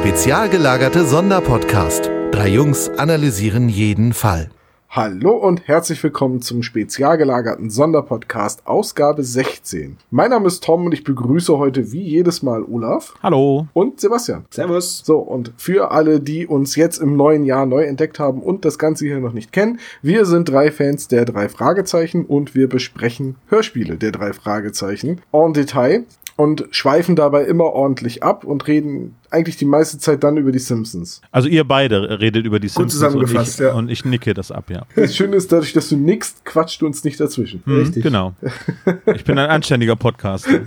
Spezial gelagerte Sonderpodcast. Drei Jungs analysieren jeden Fall. Hallo und herzlich willkommen zum spezial gelagerten Sonderpodcast Ausgabe 16. Mein Name ist Tom und ich begrüße heute wie jedes Mal Olaf. Hallo. Und Sebastian. Servus. So, und für alle, die uns jetzt im neuen Jahr neu entdeckt haben und das Ganze hier noch nicht kennen, wir sind drei Fans der drei Fragezeichen und wir besprechen Hörspiele der drei Fragezeichen en Detail und schweifen dabei immer ordentlich ab und reden eigentlich die meiste Zeit dann über die Simpsons. Also ihr beide redet über die Gut Simpsons zusammengefasst, und, ich, ja. und ich nicke das ab, ja. Das Schöne ist, dadurch, dass du nickst, quatscht du uns nicht dazwischen. Hm, Richtig. Genau. Ich bin ein anständiger Podcaster.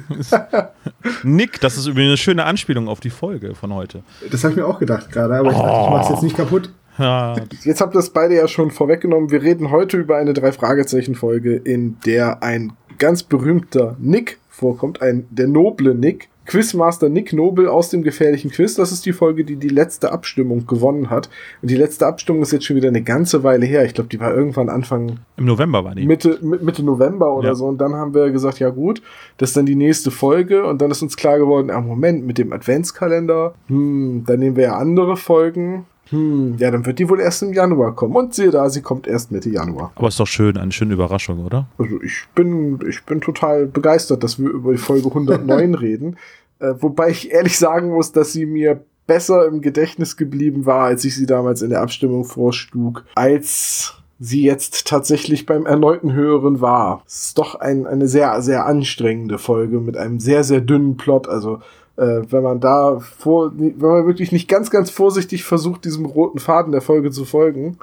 Nick, das ist übrigens eine schöne Anspielung auf die Folge von heute. Das habe ich mir auch gedacht gerade, aber ich dachte, ich mach's jetzt nicht kaputt. Ja, Jetzt habt ihr das beide ja schon vorweggenommen. Wir reden heute über eine Drei-Fragezeichen-Folge, in der ein ganz berühmter Nick vorkommt, ein der noble Nick. Quizmaster Nick Nobel aus dem gefährlichen Quiz. Das ist die Folge, die die letzte Abstimmung gewonnen hat. Und die letzte Abstimmung ist jetzt schon wieder eine ganze Weile her. Ich glaube, die war irgendwann Anfang im November war die. Mitte, Mi- Mitte November oder Ja. so. Und dann haben wir gesagt, ja gut, das ist dann die nächste Folge. Und dann ist uns klar geworden, ah, Moment, mit dem Adventskalender, hm, dann nehmen wir ja andere Folgen. Hm, ja, dann wird die wohl erst im Januar kommen. Und siehe da, sie kommt erst Mitte Januar. Aber ist doch schön, eine schöne Überraschung, oder? Also ich bin, ich bin total begeistert, dass wir über die Folge 109 reden. Äh, wobei ich ehrlich sagen muss, dass sie mir besser im Gedächtnis geblieben war, als ich sie damals in der Abstimmung vorschlug, als sie jetzt tatsächlich beim erneuten Hören war. Es ist doch ein, eine sehr, sehr anstrengende Folge mit einem sehr, sehr dünnen Plot. Also äh, wenn man da vor, wenn man wirklich nicht ganz, ganz vorsichtig versucht, diesem roten Faden der Folge zu folgen,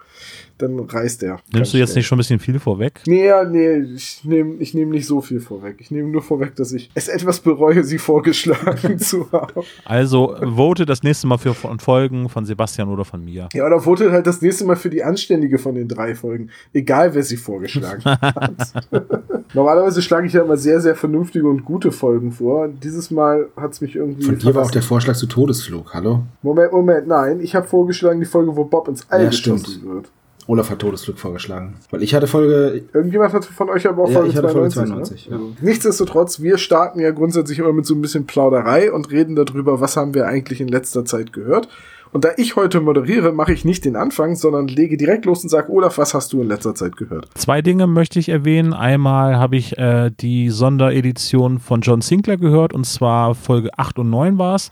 dann reißt er. Nimmst du jetzt nicht schon ein bisschen viel vorweg? Nee, ja, nee, ich nehme ich nehm nicht so viel vorweg. Ich nehme nur vorweg, dass ich es etwas bereue, sie vorgeschlagen zu haben. Also vote das nächste Mal für von Folgen von Sebastian oder von mir. Ja, oder votet halt das nächste Mal für die anständige von den drei Folgen. Egal, wer sie vorgeschlagen hat. Normalerweise schlage ich ja immer sehr, sehr vernünftige und gute Folgen vor. Dieses Mal hat es mich irgendwie. Von dir war auch der Vorschlag zu Todesflug, hallo? Moment, Moment, nein. Ich habe vorgeschlagen die Folge, wo Bob ins All Ja, geschossen stimmt. wird. Olaf hat Todesflug vorgeschlagen. Weil ich hatte Folge, Irgendjemand hat von euch aber auch Ja, Folge ich hatte Folge 92. 92, ne? Also, Nichtsdestotrotz, wir starten ja grundsätzlich immer mit so ein bisschen Plauderei und reden darüber, was haben wir eigentlich in letzter Zeit gehört. Und da ich heute moderiere, mache ich nicht den Anfang, sondern lege direkt los und sage, Olaf, was hast du in letzter Zeit gehört? Zwei Dinge möchte ich erwähnen. Einmal habe ich äh, die Sonderedition von John Sinclair gehört und zwar Folge 8 und 9 war es.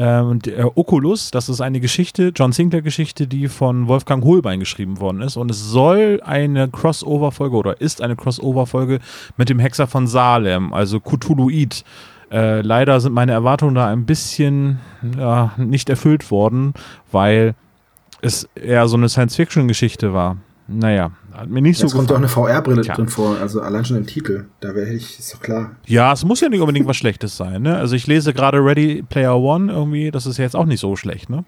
Ähm, der Oculus, das ist eine Geschichte, John Sinclair-Geschichte, die von Wolfgang Holbein geschrieben worden ist. Und es soll eine Crossover-Folge oder ist eine Crossover-Folge mit dem Hexer von Salem, also Cthulhuid. Äh, leider sind meine Erwartungen da ein bisschen ja, nicht erfüllt worden, weil es eher so eine Science-Fiction-Geschichte war. Naja, hat mir nicht jetzt so kommt ja auch gefallen. eine VR-Brille drin vor, also allein schon im Titel. Da wäre ich, ist doch klar. Ja, es muss ja nicht unbedingt was Schlechtes sein. Ne? Also ich lese gerade Ready Player One irgendwie, das ist ja jetzt auch nicht so schlecht. Ne?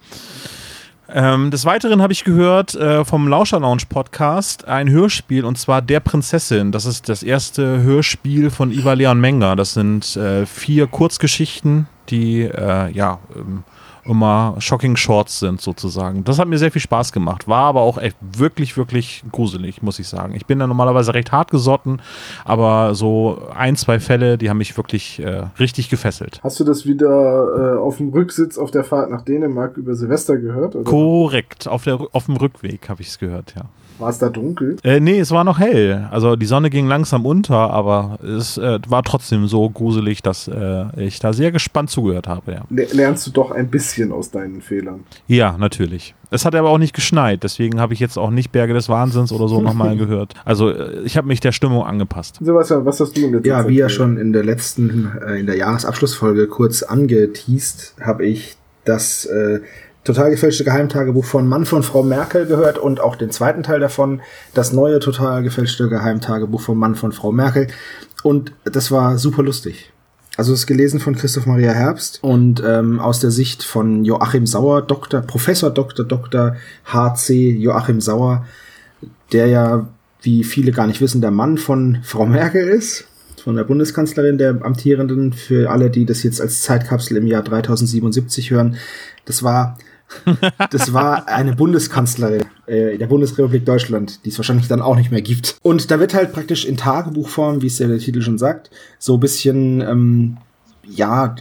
Ähm, des Weiteren habe ich gehört äh, vom Lauscher Lounge Podcast ein Hörspiel und zwar Der Prinzessin. Das ist das erste Hörspiel von Iva Leon Menger. Das sind äh, vier Kurzgeschichten, die äh, ja ähm, immer shocking shorts sind sozusagen. Das hat mir sehr viel Spaß gemacht. War aber auch echt wirklich, wirklich gruselig, muss ich sagen. Ich bin da normalerweise recht hart gesotten, aber so ein, zwei Fälle, die haben mich wirklich äh, richtig gefesselt. Hast du das wieder äh, auf dem Rücksitz auf der Fahrt nach Dänemark über Silvester gehört? Oder Korrekt, auf, der, auf dem Rückweg habe ich es gehört, ja. War es da dunkel? Äh, nee, es war noch hell. Also die Sonne ging langsam unter, aber es äh, war trotzdem so gruselig, dass äh, ich da sehr gespannt zugehört habe, ja. Le lernst du doch ein bisschen aus deinen Fehlern. Ja, natürlich. Es hat aber auch nicht geschneit, deswegen habe ich jetzt auch nicht Berge des Wahnsinns oder so nochmal gehört. Also äh, ich habe mich der Stimmung angepasst. Sebastian, was hast du in letzter Ja, wie ja schon in der letzten, äh, in der Jahresabschlussfolge kurz angeteased, habe ich das äh, total gefälschte Geheimtagebuch von Mann von Frau Merkel gehört und auch den zweiten Teil davon, das neue total gefälschte Geheimtagebuch von Mann von Frau Merkel. Und das war super lustig. Also es ist gelesen von Christoph Maria Herbst und ähm, aus der Sicht von Joachim Sauer, Doktor, Professor Dr. Dr. HC Joachim Sauer, der ja, wie viele gar nicht wissen, der Mann von Frau Merkel ist, von der Bundeskanzlerin, der amtierenden, für alle, die das jetzt als Zeitkapsel im Jahr 3077 hören. Das war, das war eine Bundeskanzlerin äh, der Bundesrepublik Deutschland, die es wahrscheinlich dann auch nicht mehr gibt. Und da wird halt praktisch in Tagebuchform, wie es ja der Titel schon sagt, so ein bisschen, ähm, ja,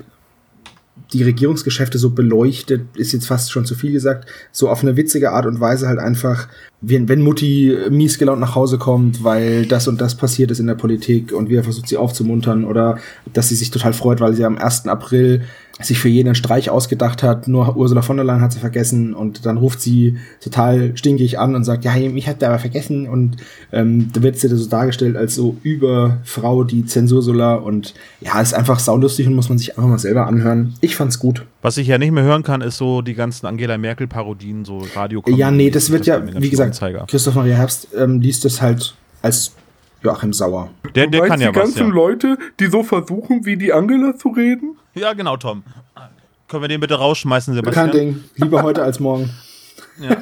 die Regierungsgeschäfte so beleuchtet, ist jetzt fast schon zu viel gesagt, so auf eine witzige Art und Weise halt einfach, wenn, wenn Mutti mies gelaunt nach Hause kommt, weil das und das passiert ist in der Politik und wir versucht sie aufzumuntern oder dass sie sich total freut, weil sie am 1. April sich für jeden Streich ausgedacht hat, nur Ursula von der Leyen hat sie vergessen und dann ruft sie total stinkig an und sagt, ja, mich hat der aber vergessen und ähm, da wird sie so dargestellt als so Überfrau, die Zensursula und ja, ist einfach saulustig und muss man sich einfach mal selber anhören. Ich fand's gut. Was ich ja nicht mehr hören kann, ist so die ganzen Angela Merkel-Parodien, so radio Ja, nee, das wird ja, wie gesagt, Christoph Maria Herbst ähm, liest das halt als Joachim Sauer. Der, der kann ja die was, ganzen ja. Leute, die so versuchen, wie die Angela zu reden? Ja, genau, Tom. Können wir den bitte rausschmeißen, Sebastian? Kein Ding. Lieber heute als morgen. Ja.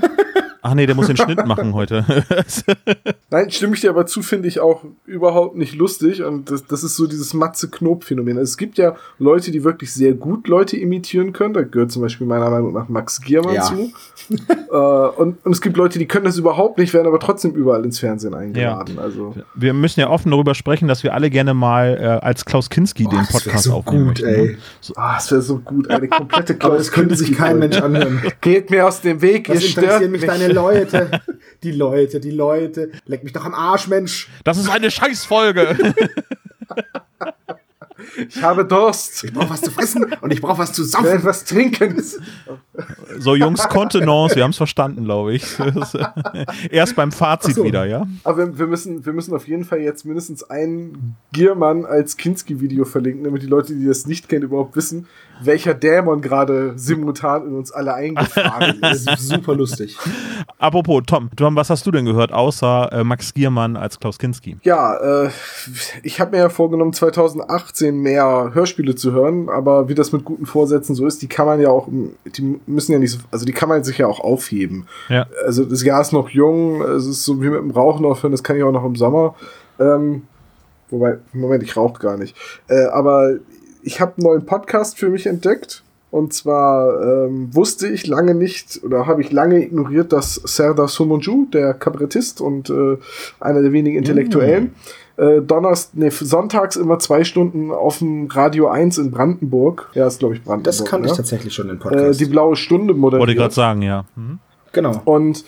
Ach nee, der muss den Schnitt machen heute. Nein, stimme ich dir aber zu, finde ich auch überhaupt nicht lustig. Und das, das ist so dieses Matze-Knob-Phänomen. Also es gibt ja Leute, die wirklich sehr gut Leute imitieren können. Da gehört zum Beispiel meiner Meinung nach Max Giermann Ja. zu. äh, und, und es gibt Leute, die können das überhaupt nicht, werden aber trotzdem überall ins Fernsehen eingeladen. Also wir müssen ja offen darüber sprechen, dass wir alle gerne mal äh, als Klaus Kinski Boah, den das Podcast so aufnehmen gut, möchten. ey. ne? Ah, es wäre so gut, eine komplette Aber das könnte sich kein Mensch anhören. Geht mir aus dem Weg, Was ihr stört mich deine Leute? Die Leute, die Leute. Leck mich doch am Arsch, Mensch. Das ist eine Scheißfolge. Ich habe Durst. Ich brauch was zu fressen und ich brauch was zu Ich saufen. etwas trinken. so, Jungs, Kontenance, wir haben es verstanden, glaube ich. Erst beim Fazit so. wieder, ja? Aber wir, wir, müssen, wir müssen auf jeden Fall jetzt mindestens einen Giermann als Kinski-Video verlinken, damit die Leute, die das nicht kennen, überhaupt wissen, welcher Dämon gerade simultan in uns alle eingefahren Das ist. ist super lustig. Apropos, Tom, Tom, was hast du denn gehört, außer äh, Max Giermann als Klaus Kinski? Ja, äh, ich habe mir ja vorgenommen, 2018 mehr Hörspiele zu hören, aber wie das mit guten Vorsätzen so ist, die kann man ja auch, die müssen ja nicht so, also die kann man sich ja auch aufheben. Ja. Also das Jahr ist noch jung, es ist so wie mit dem Rauchen aufhören, das kann ich auch noch im Sommer. Ähm, wobei, Moment, ich rauche gar nicht. Äh, aber ich habe einen neuen Podcast für mich entdeckt. Und zwar ähm, wusste ich lange nicht oder habe ich lange ignoriert, dass Serdar Somunju, der Kabarettist und äh, einer der wenigen Intellektuellen, äh, Donnerst, nee, sonntags immer zwei Stunden auf dem Radio 1 in Brandenburg, ja, ist glaube ich Brandenburg, Das kannte ne? ich tatsächlich schon äh, Podcast. die blaue Stunde moderiert. Wollte gerade sagen, ja. Mhm. genau. Und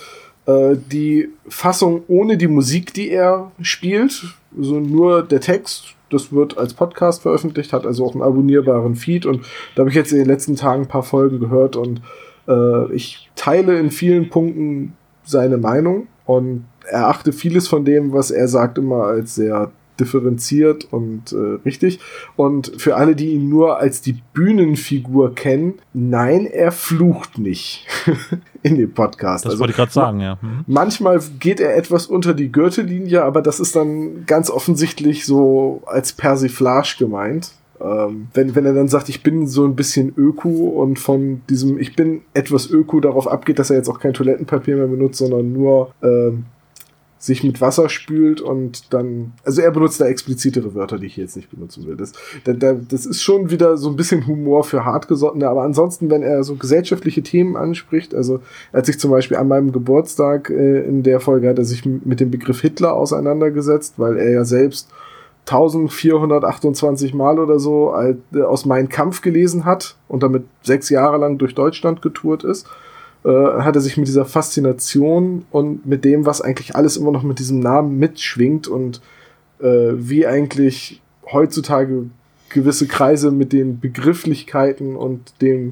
äh, die Fassung ohne die Musik, die er spielt, so nur der Text, das wird als Podcast veröffentlicht, hat also auch einen abonnierbaren Feed und da habe ich jetzt in den letzten Tagen ein paar Folgen gehört und äh, ich teile in vielen Punkten seine Meinung und erachte vieles von dem, was er sagt, immer als sehr differenziert und äh, richtig. Und für alle, die ihn nur als die Bühnenfigur kennen, nein, er flucht nicht in dem Podcast. Das Also wollte ich gerade sagen, ja. Mhm. Manchmal geht er etwas unter die Gürtellinie, aber das ist dann ganz offensichtlich so als Persiflage gemeint. Ähm, wenn, wenn er dann sagt, ich bin so ein bisschen Öko und von diesem ich bin etwas Öko darauf abgeht, dass er jetzt auch kein Toilettenpapier mehr benutzt, sondern nur ähm, sich mit Wasser spült und dann, also er benutzt da explizitere Wörter, die ich jetzt nicht benutzen will. Das, da, da, das ist schon wieder so ein bisschen Humor für Hartgesottene, aber ansonsten, wenn er so gesellschaftliche Themen anspricht, also er hat sich zum Beispiel an meinem Geburtstag äh, in der Folge hat er sich mit dem Begriff Hitler auseinandergesetzt, weil er ja selbst 1428 Mal oder so äh, aus Mein Kampf gelesen hat und damit sechs Jahre lang durch Deutschland getourt ist äh, hat er sich mit dieser Faszination und mit dem, was eigentlich alles immer noch mit diesem Namen mitschwingt und äh, wie eigentlich heutzutage gewisse Kreise mit den Begrifflichkeiten und dem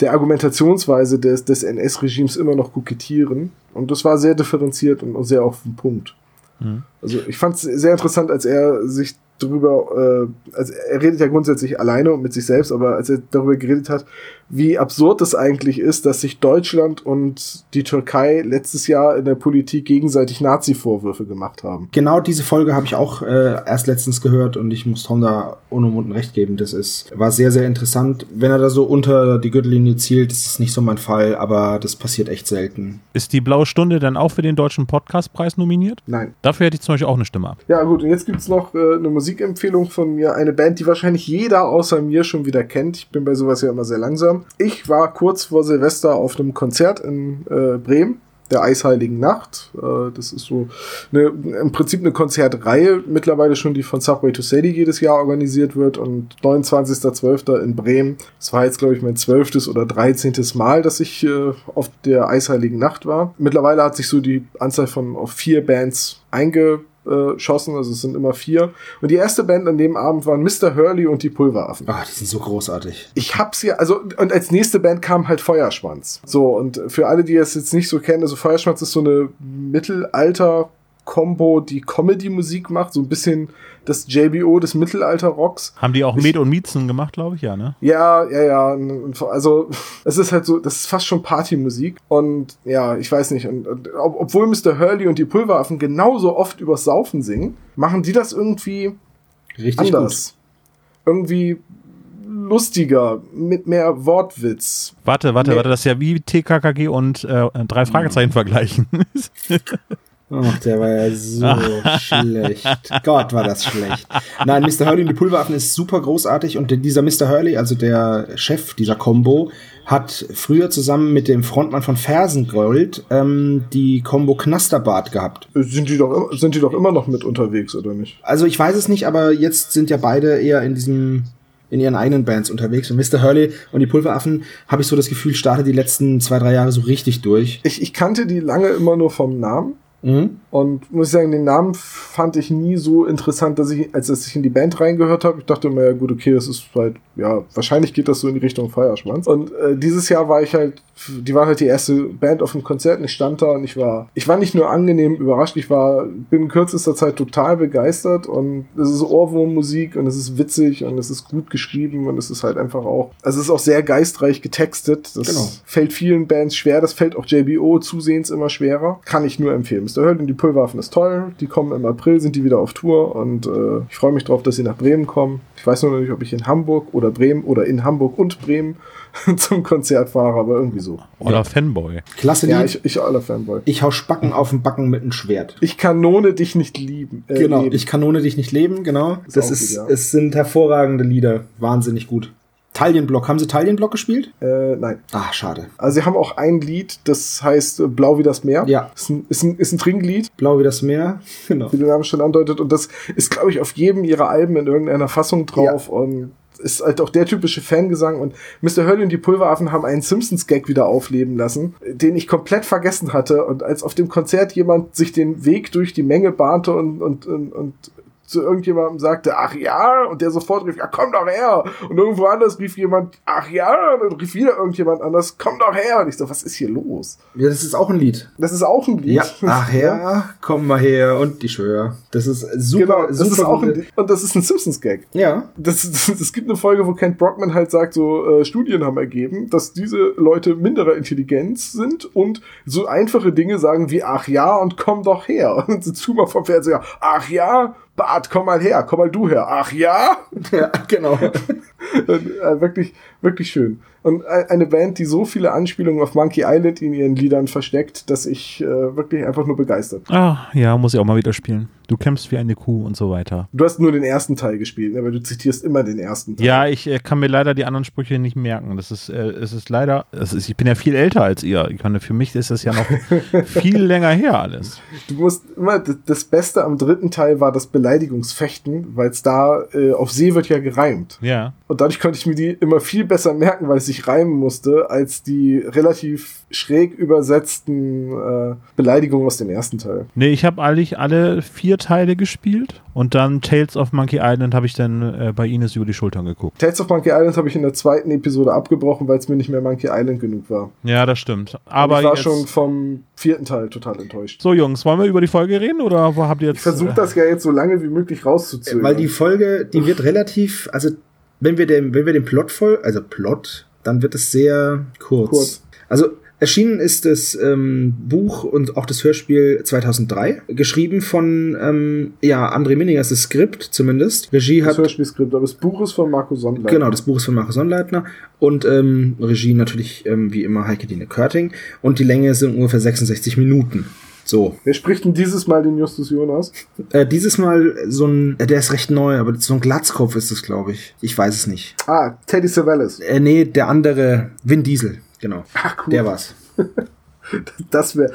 der Argumentationsweise des, des NS-Regimes immer noch kokettieren. Und das war sehr differenziert und sehr auf den Punkt. Mhm. Also ich fand es sehr interessant, als er sich darüber, äh, also er redet ja grundsätzlich alleine und mit sich selbst, aber als er darüber geredet hat, wie absurd es eigentlich ist, dass sich Deutschland und die Türkei letztes Jahr in der Politik gegenseitig Nazi-Vorwürfe gemacht haben. Genau diese Folge habe ich auch äh, erst letztens gehört und ich muss Tom da unumwunden recht geben. Das ist, war sehr, sehr interessant. Wenn er da so unter die Gürtellinie zielt, ist es nicht so mein Fall, aber das passiert echt selten. Ist die Blaue Stunde dann auch für den Deutschen Podcastpreis nominiert? Nein. Dafür hätte ich zum Beispiel auch eine Stimme ab. Ja gut, und jetzt gibt's noch äh, eine Musikempfehlung von mir, eine Band, die wahrscheinlich jeder außer mir schon wieder kennt. Ich bin bei sowas ja immer sehr langsam. Ich war kurz vor Silvester auf einem Konzert in äh, Bremen der Eisheiligen Nacht. Äh, das ist so eine, im Prinzip eine Konzertreihe, mittlerweile schon, die von Subway to Sadie jedes Jahr organisiert wird und 29.12. in Bremen. Das war jetzt, glaube ich, mein zwölftes oder dreizehntes Mal, dass ich äh, auf der Eisheiligen Nacht war. Mittlerweile hat sich so die Anzahl von auf vier Bands einge geschossen, also es sind immer vier. Und die erste Band an dem Abend waren Mr. Hurley und die Pulveraffen. Ah, die sind so großartig. Ich hab's ja, also, und als nächste Band kam halt Feuerschwanz. So, und für alle, die es jetzt nicht so kennen, also Feuerschwanz ist so eine Mittelalter- Combo, die Comedy-Musik macht, so ein bisschen das JBO des Mittelalter-Rocks. Haben die auch Med und Miezen gemacht, glaube ich, ja, ne? Ja, ja, ja. Also, es ist halt so, das ist fast schon Partymusik. Und ja, ich weiß nicht. Und, und ob, obwohl Mr. Hurley und die Pulveraffen genauso oft übers Saufen singen, machen die das irgendwie Richtig anders. Irgendwie lustiger, mit mehr Wortwitz. Warte, warte, Nee. warte, das ist ja wie TKKG und äh, drei Fragezeichen vergleichen. Ach, der war ja so schlecht. Gott, war das schlecht. Nein, Mr. Hurley und die Pulveraffen ist super großartig und dieser Mr. Hurley, also der Chef dieser Combo, hat früher zusammen mit dem Frontmann von Fersengold ähm, die Combo Knasterbart gehabt. Sind die doch, immer- sind die doch immer noch mit unterwegs, oder nicht? Also ich weiß es nicht, aber jetzt sind ja beide eher in diesem in ihren eigenen Bands unterwegs. Und Mr. Hurley und die Pulveraffen, habe ich so das Gefühl, startet die letzten zwei, drei Jahre so richtig durch. Ich, ich kannte die lange immer nur vom Namen. Mhm. Und muss ich sagen, den Namen fand ich nie so interessant, dass ich, als dass ich in die Band reingehört habe, ich dachte immer, ja gut, okay, das ist halt, ja, wahrscheinlich geht das so in die Richtung Feuerschwanz. Und äh, dieses Jahr war ich halt, die waren halt die erste Band auf dem Konzert und ich stand da und ich war, ich war nicht nur angenehm überrascht, ich war, bin in kürzester Zeit total begeistert und es ist Ohrwurmmusik und es ist witzig und es ist gut geschrieben und es ist halt einfach auch, also es ist auch sehr geistreich getextet. Das Genau. fällt vielen Bands schwer, das fällt auch JBO zusehends immer schwerer. Kann ich nur empfehlen. Mr. Hurley Pulverwaffen ist toll. Die kommen im April, sind die wieder auf Tour und äh, ich freue mich drauf, dass sie nach Bremen kommen. Ich weiß nur noch nicht, ob ich in Hamburg oder Bremen oder in Hamburg und Bremen zum Konzert fahre, aber irgendwie so. Oder Fanboy. Klasse Ja, ich, ich aller Fanboy. Ich hau Spacken auf den Backen mit einem Schwert. Ich kanone dich nicht lieben. Äh, Genau, leben. ich kanone dich nicht leben, genau. Ist das ist, gut, ja. es sind hervorragende Lieder, wahnsinnig gut. Talienblock, haben Sie Talienblock gespielt? äh, nein. Ah, schade. Also sie haben auch ein Lied, das heißt äh, Blau wie das Meer. Ja. Ist ein, ist ein, ist ein Trinklied. Blau wie das Meer, genau. wie der Name schon andeutet. Und das ist, glaube ich, auf jedem ihrer Alben in irgendeiner Fassung drauf. Und ist halt auch der typische Fangesang. Und Mr. Hurley und die Pulveraffen haben einen Simpsons-Gag wieder aufleben lassen, den ich komplett vergessen hatte. Und als auf dem Konzert jemand sich den Weg durch die Menge bahnte und, und, und, und zu irgendjemandem sagte, ach ja, und der sofort rief, ja, komm doch her. Und irgendwo anders rief jemand, ach ja, und dann rief wieder irgendjemand anders, komm doch her. Und ich so, was ist hier los? Ja, das ist auch ein Lied. Das ist auch ein Lied. Ja, ach ja, komm mal her und die Schwör. Das ist super, Genau, das super ist auch ein, und das ist ein Simpsons-Gag. Ja, Das, das, es gibt eine Folge, wo Kent Brockman halt sagt, so äh, Studien haben ergeben, dass diese Leute minderer Intelligenz sind und so einfache Dinge sagen wie ach ja und komm doch her. Und so Zoomer vom Fernseher, ach ja, Bart, komm mal her, komm mal du her, ach ja. ja, genau. Äh, wirklich, wirklich schön. Und eine Band, die so viele Anspielungen auf Monkey Island in ihren Liedern versteckt, dass ich äh, wirklich einfach nur begeistert. Ah, ja, muss ich auch mal wieder spielen. Du kämpfst wie eine Kuh und so weiter. Du hast nur den ersten Teil gespielt, aber du zitierst immer den ersten Teil. Ja, ich äh, kann mir leider die anderen Sprüche nicht merken. Das ist, äh, es ist leider, es ist, ich bin ja viel älter als ihr. Ich meine, für mich ist das ja noch viel länger her alles. Du musst immer, das Beste am dritten Teil war das Beleidigungsfechten, weil es da äh, auf See wird ja gereimt. Ja. Und dadurch konnte ich mir die immer viel besser merken, weil es sich reimen musste, als die relativ schräg übersetzten äh, Beleidigungen aus dem ersten Teil. Nee, ich habe eigentlich alle vier Teile gespielt und dann Tales of Monkey Island habe ich dann äh, bei Ines über die Schultern geguckt. Tales of Monkey Island habe ich in der zweiten Episode abgebrochen, weil es mir nicht mehr Monkey Island genug war. Ja, das stimmt. Aber Aber ich war schon vom vierten Teil total enttäuscht. so Jungs, wollen wir über die Folge reden oder wo habt ihr jetzt? Ich versuche das ja jetzt so lange wie möglich rauszuzögern. Weil die Folge, die wird relativ, also wenn wir dem, wenn wir den Plot voll, also Plot, dann wird es sehr kurz. Kurz. Also erschienen ist das ähm, Buch und auch das Hörspiel 2003, geschrieben von ähm, ja André Minninger, das Skript zumindest. Regie das hat Hörspielskript, aber das Buch ist von Marco Sondler. Genau, das Buch ist von Markus Sonnleitner und ähm, Regie natürlich ähm, wie immer Heike Dine Körting und die Länge sind ungefähr 66 Minuten. So, Wer spricht denn dieses Mal den Justus Jonas? äh, dieses Mal so ein, äh, der ist recht neu, aber so ein Glatzkopf ist es, glaube ich. Ich weiß es nicht. Ah, Teddy Savalas. Äh, nee, der andere, Vin Diesel, genau. Ach, cool. Der war's. Das wäre,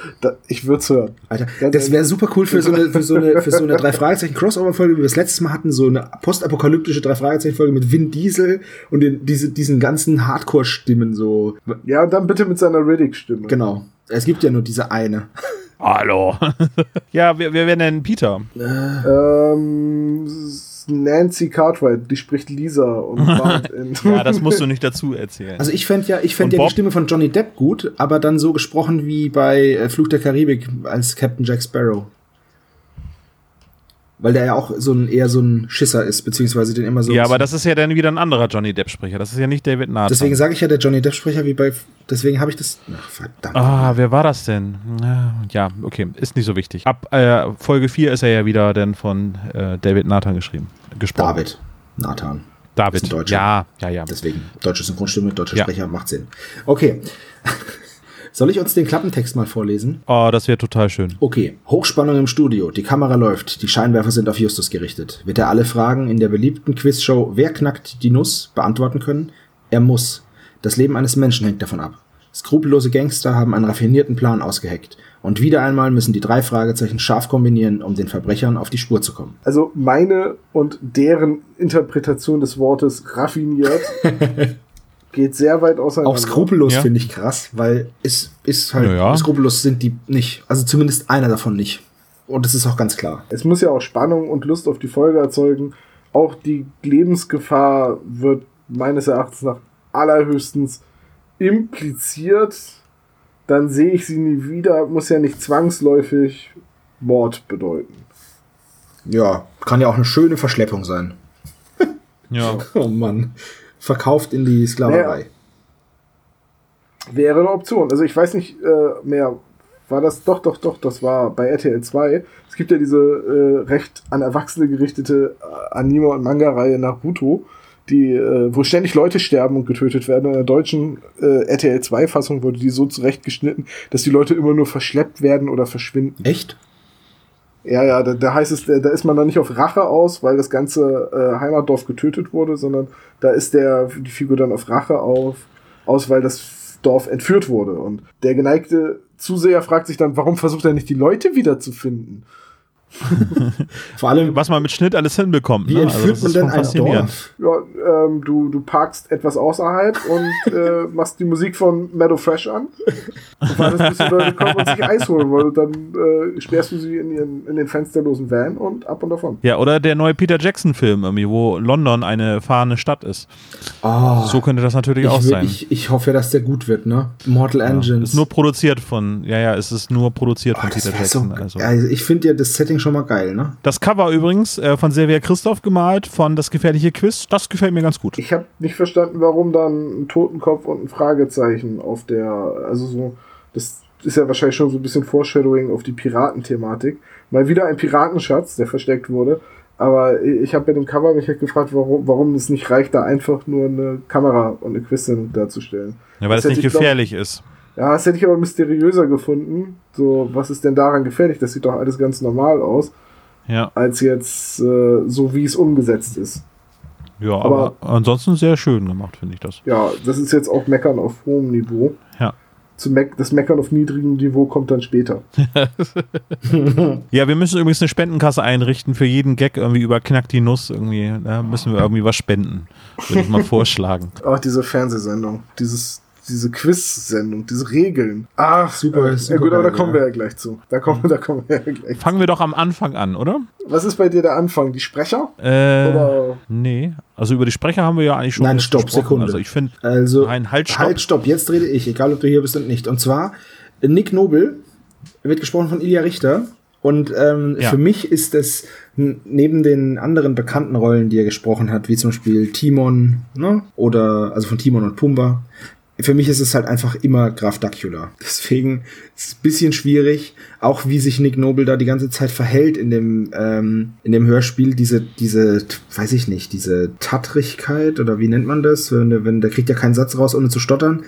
ich würde es hören. Alter, das wäre super cool für so eine, für so eine, für so eine drei Fragezeichen Crossover-Folge, wie wir es letztes Mal hatten, so eine postapokalyptische drei Fragezeichen-Folge mit Vin Diesel und den, diese, diesen ganzen Hardcore-Stimmen so. Ja, und dann bitte mit seiner Riddick-Stimme. Genau. Es gibt ja nur diese eine. Hallo. ja, wer, wer wäre denn Peter? Ähm, Nancy Cartwright, die spricht Lisa und Bart in. Ja, das musst du nicht dazu erzählen. Also ich fände ja, ich Und fände ja Bob? die Stimme von Johnny Depp gut, aber dann so gesprochen wie bei äh, Fluch der Karibik als Captain Jack Sparrow. Weil der ja auch so ein eher so ein Schisser ist, beziehungsweise den immer so. ja, aber das ist ja dann wieder ein anderer Johnny Depp-Sprecher. Das ist ja nicht David Nathan. Deswegen sage ich ja der Johnny Depp-Sprecher wie bei. Deswegen habe ich das. Ach, verdammt. Ah, wer war das denn? Ja, okay, ist nicht so wichtig. Ab äh, Folge 4 ist er ja wieder dann von äh, David Nathan geschrieben. Gesprochen. David. Nathan. David. Ist ein Deutscher. Ja, ja, ja. Deswegen. Deutsche Synchronstimme, deutscher Ja. Sprecher macht Sinn. Okay. Soll ich uns den Klappentext mal vorlesen? Oh, das wäre total schön. Okay, Hochspannung im Studio, die Kamera läuft, die Scheinwerfer sind auf Justus gerichtet. Wird er alle Fragen in der beliebten Quizshow Wer knackt die Nuss beantworten können? Er muss. Das Leben eines Menschen hängt davon ab. Skrupellose Gangster haben einen raffinierten Plan ausgeheckt. Und wieder einmal müssen die drei Fragezeichen scharf kombinieren, um den Verbrechern auf die Spur zu kommen. Also meine und deren Interpretation des Wortes raffiniert geht sehr weit auseinander. Auch skrupellos Ja. finde ich krass, weil es ist halt, Naja. skrupellos sind die nicht. Also zumindest einer davon nicht. Und das ist auch ganz klar. Es muss ja auch Spannung und Lust auf die Folge erzeugen. Auch die Lebensgefahr wird meines Erachtens nach allerhöchstens impliziert. Dann sehe ich sie nie wieder. Muss ja nicht zwangsläufig Mord bedeuten. Ja, kann ja auch eine schöne Verschleppung sein. Ja. Oh Mann. Verkauft in die Sklaverei. Wäre eine Option. Also ich weiß nicht äh, mehr. War das doch, doch, doch, das war bei RTL 2. Es gibt ja diese äh, recht an Erwachsene gerichtete äh, Anime- und Manga-Reihe Naruto, die, äh, wo ständig Leute sterben und getötet werden. In der deutschen äh, RTL 2-Fassung wurde die so zurechtgeschnitten, dass die Leute immer nur verschleppt werden oder verschwinden. Echt? Ja, ja, da, da heißt es, da, ist man dann nicht auf Rache aus, weil das ganze äh, Heimatdorf getötet wurde, sondern da ist der die Figur dann auf Rache auf, aus, weil das Dorf entführt wurde. Und der geneigte Zuseher fragt sich dann, warum versucht er nicht die Leute wiederzufinden? Vor allem, Was man mit Schnitt alles hinbekommt. wie ne? entführt das man ist denn schon ein faszinierend. Dorf? Ja, ähm, du, du parkst etwas außerhalb und äh, machst die Musik von Meadow Fresh an und bis die Leute kommen und sich Eis holen wollen. Und dann äh, sperrst du sie in, ihren, in den fensterlosen Van und ab und davon. Ja, oder der neue Peter Jackson-Film, irgendwie, wo London eine fahrende Stadt ist. Oh, So könnte das natürlich ich, auch will- sein. Ich, ich hoffe ja, dass der gut wird, ne? Mortal Ja. Engines. Ist nur produziert von, ja, ja, es ist nur produziert oh, von das Peter wär so, Jackson. also. also ich finde ja das Setting schon mal geil, ne? Das Cover übrigens äh, von Silvia Christoph gemalt, von Das gefährliche Quiz, das gefällt mir ganz gut. Ich habe nicht verstanden, warum dann ein Totenkopf und ein Fragezeichen auf der, also so, das ist ja wahrscheinlich schon so ein bisschen Foreshadowing auf die Piratenthematik. Mal wieder ein Piratenschatz, der versteckt wurde. Aber ich habe bei dem Cover mich halt gefragt, warum, warum es nicht reicht, da einfach nur eine Kamera und eine Quizsendung darzustellen. Ja, weil Das es nicht hätte ich, glaub- gefährlich ist. Ja, das hätte ich aber mysteriöser gefunden. So, was ist denn daran gefährlich? Das sieht doch alles ganz normal aus, Ja, als jetzt äh, so, wie es umgesetzt ist. ja aber, Aber- ansonsten sehr schön gemacht, finde ich das. Ja, das ist jetzt auch Meckern auf hohem Niveau. Ja. Zu Meck das Meckern auf niedrigem Niveau kommt dann später. Ja, wir müssen übrigens eine Spendenkasse einrichten für jeden Gag irgendwie über Knack die Nuss. Irgendwie, da müssen wir irgendwie was spenden. Würde ich mal vorschlagen. Ach, diese Fernsehsendung, dieses, diese Quiz-Sendung, diese Regeln. Ach, Super, äh, super ja gut, aber da kommen wir ja gleich zu. Da kommen, da kommen wir ja gleich. Fangen wir doch am Anfang an, oder? Was ist bei dir der Anfang? Die Sprecher? Äh, Oder nee. Also über die Sprecher haben wir ja eigentlich schon Nein, stopp, gesprochen. Sekunde. Also ich finde, Also, Nein, halt, stopp. Halt, stopp, jetzt rede ich, egal ob du hier bist und nicht. Und zwar, Nick Nobel wird gesprochen von Ilja Richter. Und ähm, Ja. für mich ist es n- neben den anderen bekannten Rollen, die er gesprochen hat, wie zum Beispiel Timon, ne? Oder also von Timon und Pumba, für mich ist es halt einfach immer Graf Dacula. Deswegen ist es ein bisschen schwierig, auch wie sich Nick Noble da die ganze Zeit verhält in dem, ähm, in dem Hörspiel, diese, diese, weiß ich nicht, diese Tattrigkeit oder wie nennt man das? Wenn, wenn der kriegt ja keinen Satz raus, ohne zu stottern.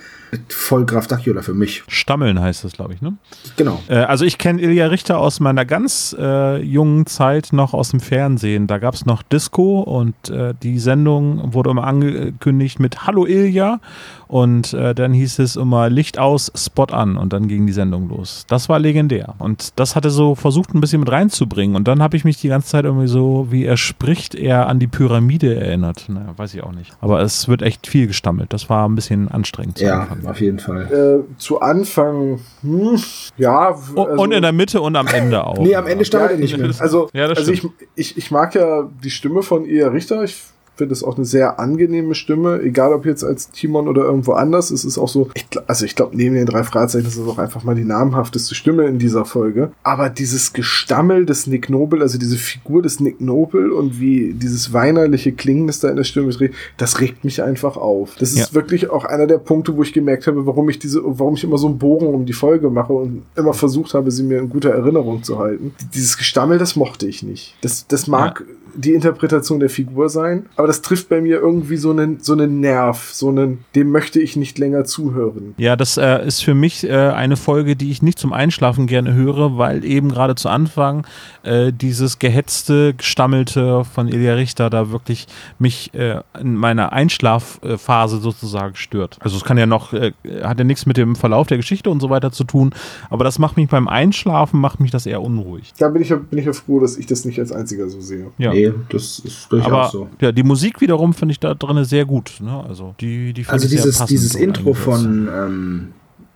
Voll Graf Dacula für mich. Stammeln heißt das, glaube ich, ne? Genau. Äh, also ich kenne Ilja Richter aus meiner ganz äh, jungen Zeit noch aus dem Fernsehen. Da gab es noch Disco und äh, die Sendung wurde immer angekündigt mit Hallo Ilja und äh, dann hieß es immer Licht aus, Spot an und dann ging die Sendung los. Das war legendär und das hatte so versucht ein bisschen mit reinzubringen und dann habe ich mich die ganze Zeit irgendwie so, wie er spricht, eher an die Pyramide erinnert. Naja, weiß ich auch nicht. Aber es wird echt viel gestammelt. Das war ein bisschen anstrengend. Ja, auf jeden Fall. Äh, zu Anfang, hm, ja. Also, und in der Mitte und am Ende auch. nee, am Ende stammelt ja, er nicht mehr. Also, ja, also ich, ich, ich mag ja die Stimme von Ia Richter. Ich finde es auch eine sehr angenehme Stimme, egal ob jetzt als Timon oder irgendwo anders. Es ist auch so, ich, also ich glaube, neben den drei Fragezeichen ist es auch einfach mal die namhafteste Stimme in dieser Folge. Aber dieses Gestammel des Nick Noble, also diese Figur des Nick Noble und wie dieses weinerliche Klingen, das da in der Stimme ist, das regt mich einfach auf. Das ist ja. wirklich auch einer der Punkte, wo ich gemerkt habe, warum ich diese, warum ich immer so einen Bogen um die Folge mache und immer versucht habe, sie mir in guter Erinnerung zu halten. Dieses Gestammel, das mochte ich nicht. Das, das mag ja die Interpretation der Figur sein, aber das trifft bei mir irgendwie so einen, so einen Nerv, so einen, dem möchte ich nicht länger zuhören. Ja, das äh, ist für mich äh, eine Folge, die ich nicht zum Einschlafen gerne höre, weil eben gerade zu Anfang äh, dieses gehetzte, gestammelte von Ilja Richter da wirklich mich äh, in meiner Einschlafphase sozusagen stört. Also es kann ja noch, äh, hat ja nichts mit dem Verlauf der Geschichte und so weiter zu tun, aber das macht mich beim Einschlafen, macht mich das eher unruhig. Da bin ich, bin ich ja froh, dass ich das nicht als einziger so sehe. Ja. Nee, das ist durchaus aber, so. Ja, die Musik wiederum finde ich da drin sehr gut. Ne? Also die, die Also dieses, dieses Intro von, ähm,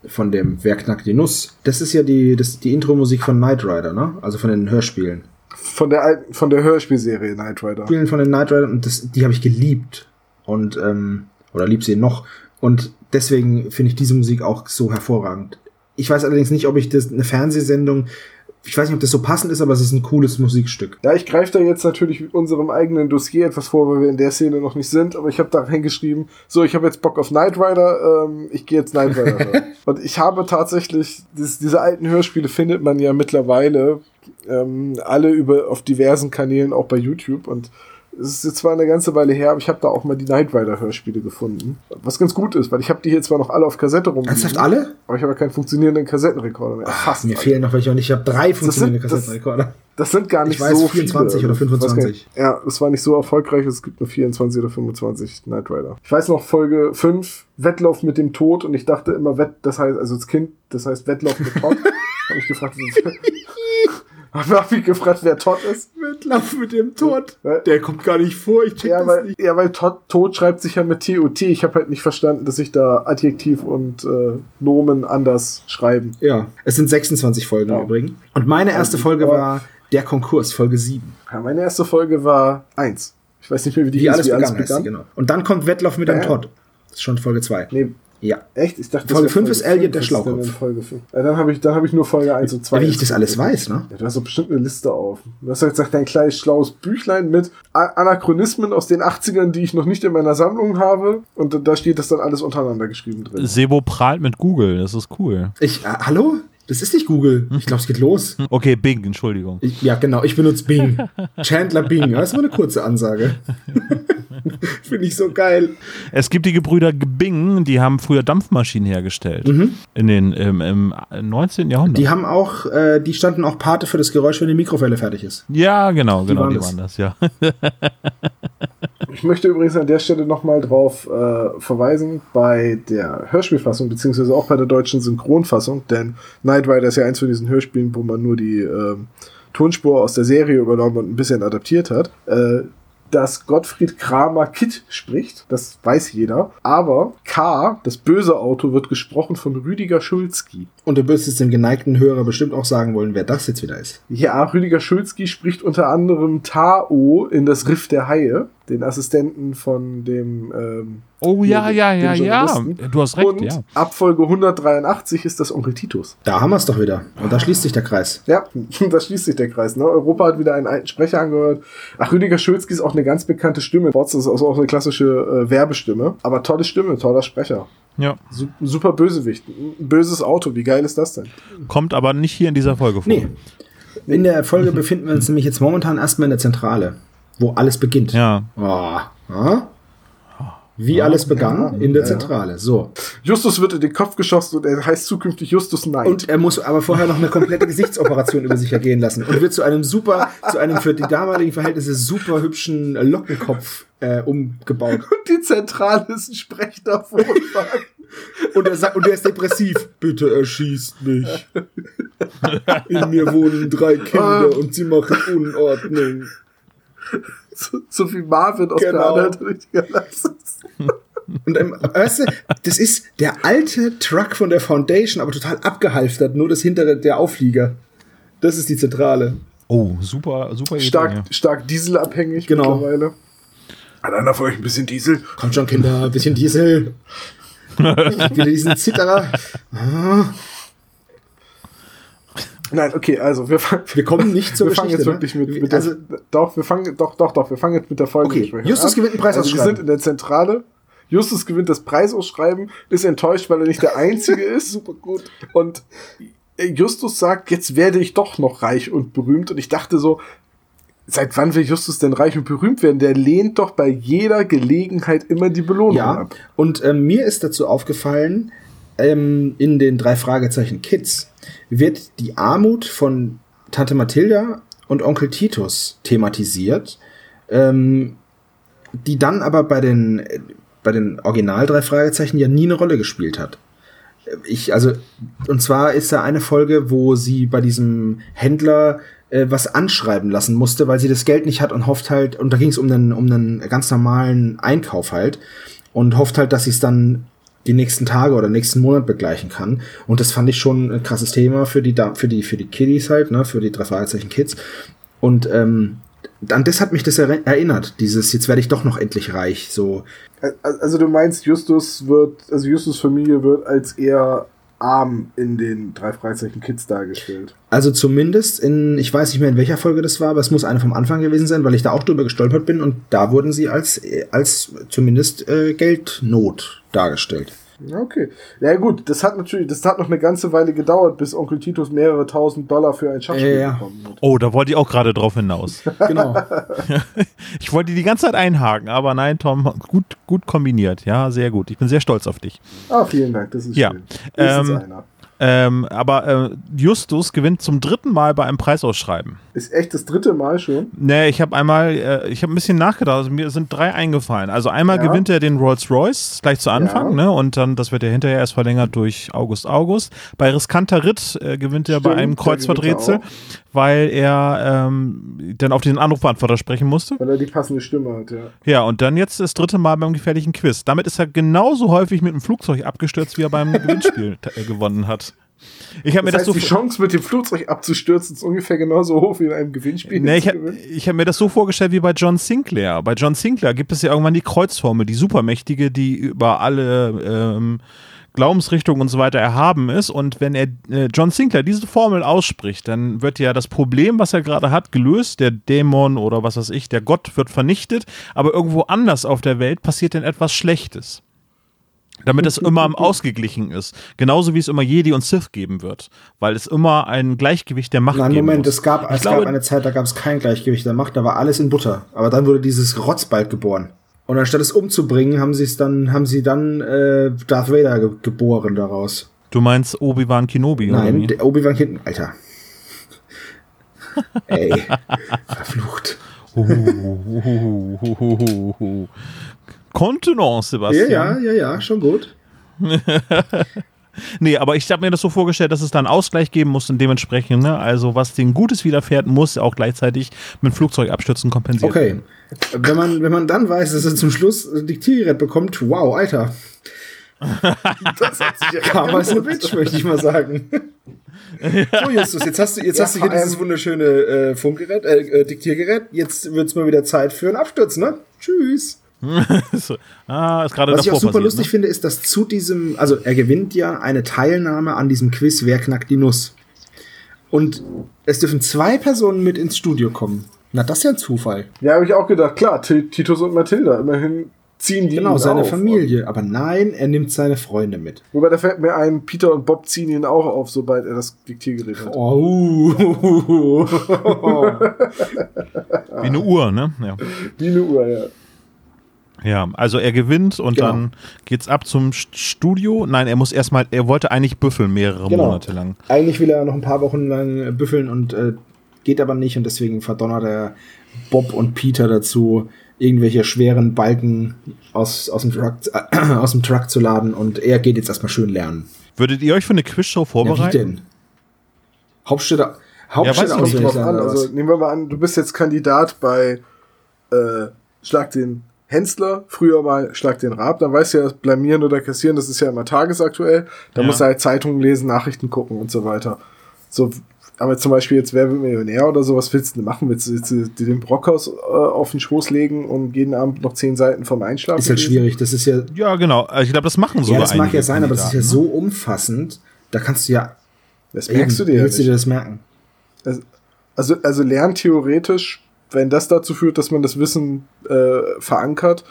von dem Wer knackt die Nuss, das ist ja die, das, die Intro-Musik von Knight Rider, ne? Also von den Hörspielen. Von der alten, von der Hörspielserie Knight Rider. Spielen von den Knight Rider und das, die habe ich geliebt. Und, ähm, oder lieb sie noch. Und deswegen finde ich diese Musik auch so hervorragend. Ich weiß allerdings nicht, ob ich das eine Fernsehsendung ich weiß nicht, ob das so passend ist, aber es ist ein cooles Musikstück. Ja, ich greife da jetzt natürlich mit unserem eigenen Dossier etwas vor, weil wir in der Szene noch nicht sind, aber ich habe da reingeschrieben, so, ich habe jetzt Bock auf Knight Rider, ähm, ich gehe jetzt Knight Rider hören. Und ich habe tatsächlich, das, diese alten Hörspiele findet man ja mittlerweile ähm, alle über auf diversen Kanälen, auch bei YouTube und es ist jetzt zwar eine ganze Weile her, aber ich habe da auch mal die Knight Rider Hörspiele gefunden. Was ganz gut ist, weil ich habe die hier zwar noch alle auf Kassette rum. Ernsthaft alle? Aber ich habe ja keinen funktionierenden Kassettenrekorder mehr. Ach, Fast mir alle. fehlen noch welche und ich habe drei funktionierende das sind, Kassettenrekorder. Das, das, sind gar nicht ich weiß, so 24 viele. oder 25. Ja, es war nicht so erfolgreich, es gibt nur 24 oder 25 Knight Rider. Ich weiß noch Folge 5, Wettlauf mit dem Tod und ich dachte immer Wett, das heißt also das Kind, das heißt Wettlauf mit Tod. habe ich gefragt, Hab ich gefragt, wer Todd ist? Wettlauf mit dem Tod. Der kommt gar nicht vor, ich check ja, das weil, nicht. Ja, weil Todd, Tod schreibt sich ja mit T-O-T. Ich habe halt nicht verstanden, dass sich da Adjektiv und äh, Nomen anders schreiben. Ja, es sind 26 Folgen ja. übrigens. Und meine erste Folge war Der Konkurs, Folge 7. Ja, meine erste Folge war 1. Ich weiß nicht mehr, wie die wie hieß, alles wie alles begann. begann. genau. Und dann kommt Wettlauf mit ja, dem Todd. Das ist schon Folge 2. Nee, ja. Echt? Ich dachte, Folge 5 ist Elliot der Schlaukopf. Folge 5. Ja, dann habe ich, hab ich nur Folge 1 und 2. Ja, wie ich das alles weiß, ne? Ja, du hast doch bestimmt eine Liste auf. Du hast ja gesagt, dein kleines schlaues Büchlein mit Anachronismen aus den 80ern, die ich noch nicht in meiner Sammlung habe. Und da steht das dann alles untereinander geschrieben drin. Sebo prahlt mit Google, das ist cool. Ich, äh, hallo? Das ist nicht Google. Ich glaube, es geht los. Okay, Bing, Entschuldigung. Ich, ja, genau. Ich benutze Bing. Chandler Bing. Das ist mal eine kurze Ansage. Finde ich so geil. Es gibt die Gebrüder Bing, die haben früher Dampfmaschinen hergestellt. Mhm. In den, im, im 19. Jahrhundert. Die haben auch, äh, die standen auch Pate für das Geräusch, wenn die Mikrowelle fertig ist. Ja, genau, die genau, waren die waren das, ja. Ich möchte übrigens an der Stelle nochmal drauf äh, verweisen, bei der Hörspielfassung, beziehungsweise auch bei der deutschen Synchronfassung, denn Knight Rider ist ja eins von diesen Hörspielen, wo man nur die äh, Tonspur aus der Serie übernommen und ein bisschen adaptiert hat. Äh, dass Gottfried Kramer Kit spricht. Das weiß jeder. Aber K, das böse Auto, wird gesprochen von Rüdiger Schulzki. Und du wirst jetzt dem geneigten Hörer bestimmt auch sagen wollen, wer das jetzt wieder ist. Ja, Rüdiger Schulzki spricht unter anderem Tao in das Riff der Haie, den Assistenten von dem ähm, Oh ja, ja, ja, ja. Du hast recht, und ja. Ab Folge 183 ist das Onkel Titus. Da haben wir es doch wieder. Und da schließt sich der Kreis. Ja, da schließt sich der Kreis. Ne? Europa hat wieder einen alten Sprecher angehört. Ach, Rüdiger Schulzki ist auch eine ganz bekannte Stimme. Bots ist auch eine klassische äh, Werbestimme. Aber tolle Stimme, toller Sprecher. Ja. Su super Bösewicht. Böses Auto, wie geil ist das denn? Kommt aber nicht hier in dieser Folge vor. Nee. In der Folge befinden wir uns nämlich jetzt momentan erstmal in der Zentrale, wo alles beginnt. Ja. Oh, ah? Wie alles begann in der Zentrale. So. Justus wird in den Kopf geschossen und er heißt zukünftig Justus Knight. Und er muss aber vorher noch eine komplette Gesichtsoperation über sich ergehen lassen und wird zu einem super, zu einem für die damaligen Verhältnisse super hübschen Lockenkopf äh, umgebaut. Und die Zentrale ist ein sprechender Wohnwagen. Und er sagt, und er ist depressiv. Bitte erschießt mich. In mir wohnen drei Kinder und sie machen Unordnung. so, so wie Marvin aus Genau. Bernhard durch die Galaxis. Und ähm, weißt du, das ist der alte Truck von der Foundation, aber total abgehalftert, nur das hintere, der Auflieger. Das ist die Zentrale. Oh, super, super Idee, Stark, ja. stark dieselabhängig Genau. mittlerweile. Hat einer von euch ein bisschen Diesel? Kommt schon, Kinder, ein bisschen Diesel. Wieder diesen Zitterer. Nein, okay, also wir fangen, Wir kommen nicht zur wir fangen jetzt Geschichte, wirklich ne? mit, mit also, der, doch, wir fangen, doch, doch, doch, wir fangen jetzt mit der Folge. Okay, Justus gewinnt einen Also wir Preisausschreiben. sind in der Zentrale. Justus gewinnt das Preisausschreiben, ist enttäuscht, weil er nicht der Einzige ist. Super gut. Und Justus sagt, jetzt werde ich doch noch reich und berühmt. Und ich dachte so, seit wann will Justus denn reich und berühmt werden? Der lehnt doch bei jeder Gelegenheit immer die Belohnung ja, ab. und ähm, mir ist dazu aufgefallen, ähm, in den drei Fragezeichen Kids wird die Armut von Tante Mathilda und Onkel Titus thematisiert, ähm, die dann aber bei den, bei den Original drei Fragezeichen ja nie eine Rolle gespielt hat. Ich, also, und zwar ist da eine Folge, wo sie bei diesem Händler äh, was anschreiben lassen musste, weil sie das Geld nicht hat und hofft halt, und da ging es um einen, um einen ganz normalen Einkauf halt, und hofft halt, dass sie es dann die nächsten Tage oder nächsten Monat begleichen kann. Und das fand ich schon ein krasses Thema für die, für die, für die Kiddies halt, ne, für die drei Fragezeichen Kids. Und ähm, an das hat mich das eri- erinnert, dieses, jetzt werde ich doch noch endlich reich, so. Also du meinst, Justus wird, also Justus Familie wird als eher arm in den drei Freizeichen Kids dargestellt. Also zumindest in, ich weiß nicht mehr in welcher Folge das war, aber es muss eine vom Anfang gewesen sein, weil ich da auch drüber gestolpert bin und da wurden sie als, als zumindest äh, Geldnot dargestellt. Okay. Ja gut, das hat natürlich, das hat noch eine ganze Weile gedauert, bis Onkel Titus mehrere tausend Dollar für ein Schachspiel Ja, ja. bekommen hat. Oh, da wollte ich auch gerade drauf hinaus. Genau. Ich wollte die ganze Zeit einhaken, aber nein, Tom, gut, gut kombiniert. Ja, sehr gut. Ich bin sehr stolz auf dich. Ah, vielen Dank, das ist Ja. schön. Ähm, einer. Ähm, aber äh, Justus gewinnt zum dritten Mal bei einem Preisausschreiben. Ist echt das dritte Mal schon. Nee, ich habe einmal, äh, ich habe ein bisschen nachgedacht, also mir sind drei eingefallen. Also einmal Ja. gewinnt er den Rolls Royce gleich zu Anfang, Ja. ne? Und dann, das wird ja hinterher erst verlängert durch August August. Bei riskanter Ritt äh, gewinnt er bei Stimmt, einem da Kreuzworträtsel, weil er ähm, dann auf den Anrufbeantworter sprechen musste. Weil er die passende Stimme hat, ja. Ja, und dann jetzt das dritte Mal beim gefährlichen Quiz. Damit ist er genauso häufig mit dem Flugzeug abgestürzt, wie er beim Gewinnspiel äh, gewonnen hat. Ich habe mir Das das heißt, so die Chance, mit dem Flugzeug abzustürzen, ist ungefähr genauso hoch wie in einem Gewinnspiel. Nee, ich habe hab mir das so vorgestellt wie bei John Sinclair. Bei John Sinclair gibt es ja irgendwann die Kreuzformel, die supermächtige, die über alle ähm, Glaubensrichtungen und so weiter erhaben ist. Und wenn er äh, John Sinclair diese Formel ausspricht, dann wird ja das Problem, was er gerade hat, gelöst. Der Dämon oder was weiß ich, der Gott wird vernichtet. Aber irgendwo anders auf der Welt passiert dann etwas Schlechtes. Damit es immer ausgeglichen ist. Genauso wie es immer Jedi und Sith geben wird. Weil es immer ein Gleichgewicht der Macht Nein, geben Moment, muss. es gab, Ich es glaube, gab eine Zeit, da gab es kein Gleichgewicht der Macht, da war alles in Butter. Aber dann wurde dieses Rotzbalg geboren. Und anstatt es umzubringen, haben sie es dann, haben sie dann äh, Darth Vader ge geboren daraus. Du meinst Obi-Wan Kenobi, oder Nein, Obi-Wan hinten, Alter. Ey, verflucht. Kontenance, Ja, Sebastian. ja, ja, ja, schon gut. Nee, aber ich habe mir das so vorgestellt, dass es dann Ausgleich geben muss und dementsprechend, ne, also was den Gutes widerfährt, muss auch gleichzeitig mit Flugzeugabstürzen kompensiert Okay. Wenn man, wenn man dann weiß, dass er zum Schluss ein Diktiergerät bekommt, wow, Alter. Das hat sich ja Karma ist eine Bitch, möchte ich mal sagen. So, Justus, jetzt hast du, jetzt Ja, hast du hier dieses wunderschöne äh, Funkgerät, äh, äh, Diktiergerät. Jetzt wird's mal wieder Zeit für einen Absturz, ne? Tschüss. So. ah, ist gerade Was ich auch super passiert, lustig ne? finde, ist, dass zu diesem, also er gewinnt ja eine Teilnahme an diesem Quiz, wer knackt die Nuss. Und es dürfen zwei Personen mit ins Studio kommen. Na, das ist ja ein Zufall. Ja, habe ich auch gedacht. Klar, Ti- Titus und Mathilda. Immerhin ziehen die Genau, ihn seine auf. Familie. Aber nein, er nimmt seine Freunde mit. Wobei, da fällt mir ein, Peter und Bob ziehen ihn auch auf, sobald er das Diktiergerät hat. Oh. Wie eine Uhr, ne? Ja. Wie eine Uhr, ja. Ja, also er gewinnt und Genau. dann geht's ab zum St- Studio. Nein, er muss erstmal, er wollte eigentlich büffeln mehrere Genau. Monate lang. Eigentlich will er noch ein paar Wochen lang äh, büffeln und äh, geht aber nicht und deswegen verdonnert er Bob und Peter dazu, irgendwelche schweren Balken aus, aus, dem, Truck, äh, aus dem Truck zu laden und er geht jetzt erstmal schön lernen. Würdet ihr euch für eine Quizshow Ja, wie vorbereiten? denn? Hauptstädte, weiß Hauptstädte ich Kommt nicht. an. Also was? nehmen wir mal an, du bist jetzt Kandidat bei äh, Schlag den Hensler, früher mal Schlag den Raab, dann weißt du ja, blamieren oder kassieren, das ist ja immer tagesaktuell. Da Ja. musst du halt Zeitungen lesen, Nachrichten gucken und so weiter. So, aber zum Beispiel jetzt Wer wird Millionär oder so, was willst du denn machen? Willst du jetzt, dir den Brockhaus äh, auf den Schoß legen und jeden Abend noch zehn Seiten vom Einschlafen Ist halt lesen? schwierig. Das ist ja, Ja, genau. Also Ich glaube, das machen sogar ja, das mag ja sein, aber das ist ja so umfassend. Da kannst du ja. Das merkst du dir Wie ja willst du dir das merken? Also, also lernen theoretisch, wenn das dazu führt, dass man das Wissen äh, verankert,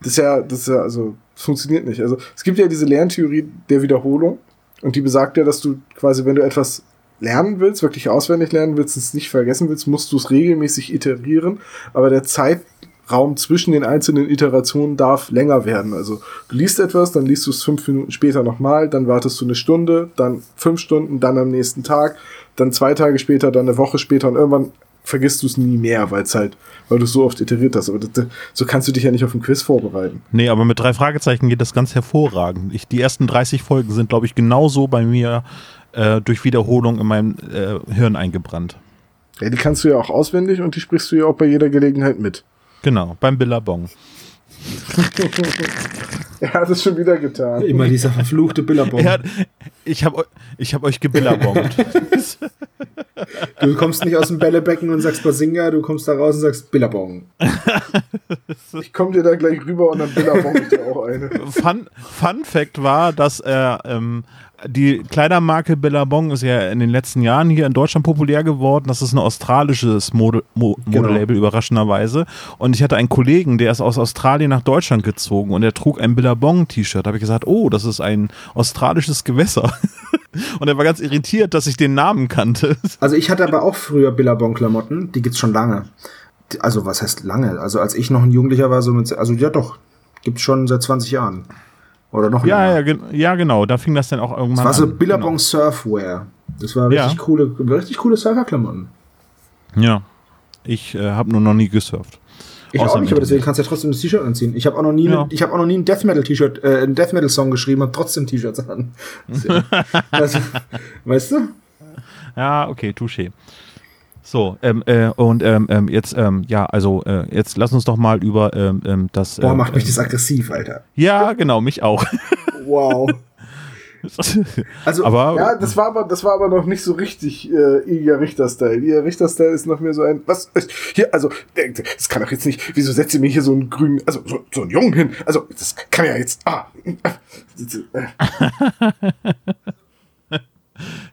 das ist ja, das ist ja, also, das funktioniert nicht. Also, es gibt ja diese Lerntheorie der Wiederholung und die besagt ja, dass du quasi, wenn du etwas lernen willst, wirklich auswendig lernen willst, es nicht vergessen willst, musst du es regelmäßig iterieren, aber der Zeitraum zwischen den einzelnen Iterationen darf länger werden. Also, du liest etwas, dann liest du es fünf Minuten später nochmal, dann wartest du eine Stunde, dann fünf Stunden, dann am nächsten Tag, dann zwei Tage später, dann eine Woche später und irgendwann vergisst du es nie mehr, weil es halt, weil du es so oft iteriert hast. Aber das, das, so kannst du dich ja nicht auf ein Quiz vorbereiten. Nee, aber mit drei Fragezeichen geht das ganz hervorragend. Ich, die ersten 30 Folgen sind, glaube ich, genauso bei mir äh, durch Wiederholung in meinem äh, Hirn eingebrannt. Ja, die kannst du ja auch auswendig und die sprichst du ja auch bei jeder Gelegenheit mit. Genau, beim Billabong. Er hat es schon wieder getan. Immer dieser verfluchte Billabong. Er hat, ich habe ich hab euch gebillabongt. Du kommst nicht aus dem Bällebecken und sagst Basinga, du kommst da raus und sagst Billabong. Ich komme dir da gleich rüber und dann Billabong ich dir auch eine. Fun, Fun Fact war, dass er ähm, die Kleidermarke Billabong ist ja in den letzten Jahren hier in Deutschland populär geworden. Das ist ein australisches Mode, Genau. Modelabel, überraschenderweise. Und ich hatte einen Kollegen, der ist aus Australien nach Deutschland gezogen und er trug ein Billabong-T-Shirt. Da habe ich gesagt, oh, das ist ein australisches Gewässer. und er war ganz irritiert, dass ich den Namen kannte. Also ich hatte aber auch früher Billabong-Klamotten, die gibt's schon lange. Also was heißt lange? Also als ich noch ein Jugendlicher war, so mit, also ja doch, gibt's schon seit 20 Jahren. Oder noch Ja, länger. ja, ja, genau. Da fing das dann auch irgendwann Das war so an. Billabong Surfwear. Das war richtig Ja. coole, richtig coole Surferklamotten. Genau. Ja. Ich äh, habe nur noch nie gesurft. Ich Außer auch nicht, aber deswegen kannst du ja trotzdem das T-Shirt anziehen. Ich habe auch noch nie, Ja. ich habe auch noch nie ein Death Metal T-Shirt, äh, einen Death Metal Song geschrieben, habe trotzdem T-Shirts an. also, weißt du? Ja, okay, touché. So, ähm, äh, und ähm, ähm, jetzt, ähm, ja, also äh, jetzt lass uns doch mal über ähm, ähm, das. Boah, macht mich ähm, das aggressiv, Alter. Ja, genau, mich auch. Wow. Also, aber Ja, das war aber, das war aber noch nicht so richtig äh, Ilja Richter-Style. Ilja Richter-Style ist noch mehr so ein, was, äh, hier, also, äh, das kann doch jetzt nicht, wieso setzt ihr mir hier so einen grünen, also, so, so einen Jungen hin? Also, das kann ja jetzt, ah, äh,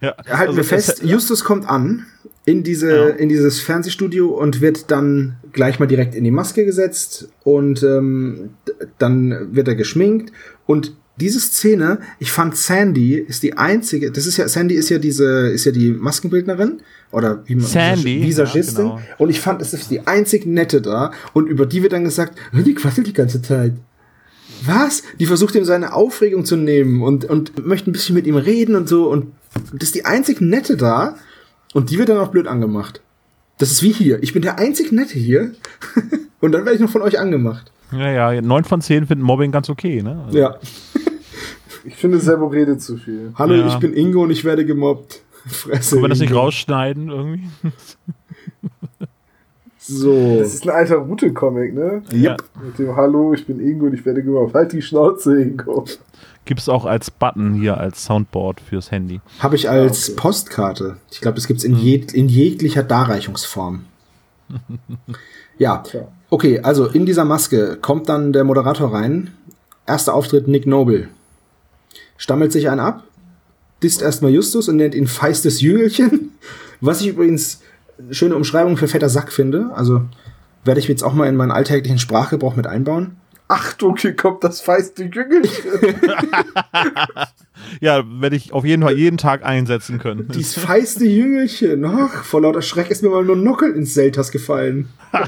ja, halten also wir es- fest, Justus kommt an in diese, Ja. in dieses Fernsehstudio und wird dann gleich mal direkt in die Maske gesetzt und ähm, dann wird er geschminkt und diese Szene, ich fand Sandy ist die einzige, das ist ja, Sandy ist ja diese, ist ja die Maskenbildnerin oder wie man Sandy, Visagistin ja, genau. und ich fand, es ist die einzig nette da und über die wird dann gesagt, "Hör, die quasselt die ganze Zeit. Was? Die versucht ihm seine Aufregung zu nehmen und, und möchte ein bisschen mit ihm reden und so. Und das ist die einzig Nette da. Und die wird dann auch blöd angemacht. Das ist wie hier. Ich bin der einzig Nette hier. und dann werde ich noch von euch angemacht. ja, ja, neun von zehn finden Mobbing ganz okay, ne? Also, Ja. ich finde, Servo redet zu viel. Hallo, Ja. ich bin Ingo und ich werde gemobbt. Fresse. Können wir das nicht rausschneiden irgendwie? So. Das ist ein alter Route-Comic, ne? Ja. Mit dem Hallo, ich bin Ingo und ich werde gemobbt. Halt die Schnauze, Ingo. Gibt's auch als Button hier, als Soundboard fürs Handy. Habe ich als okay. Postkarte. Ich glaube, das gibt's in, jeg in jeglicher Darreichungsform. ja. Okay, also in dieser Maske kommt dann der Moderator rein. Erster Auftritt Nick Noble. Stammelt sich einen ab, disst erstmal Justus und nennt ihn feistes Jüngelchen. Was ich übrigens eine schöne Umschreibung für fetter Sack finde. Also werde ich jetzt auch mal in meinen alltäglichen Sprachgebrauch mit einbauen. Achtung, hier kommt das feiste Jüngelchen. ja, werde ich auf jeden Fall jeden Tag einsetzen können. Dieses feiste Jüngelchen. Ach, vor lauter Schreck ist mir mal nur Nockel ins Seltas gefallen.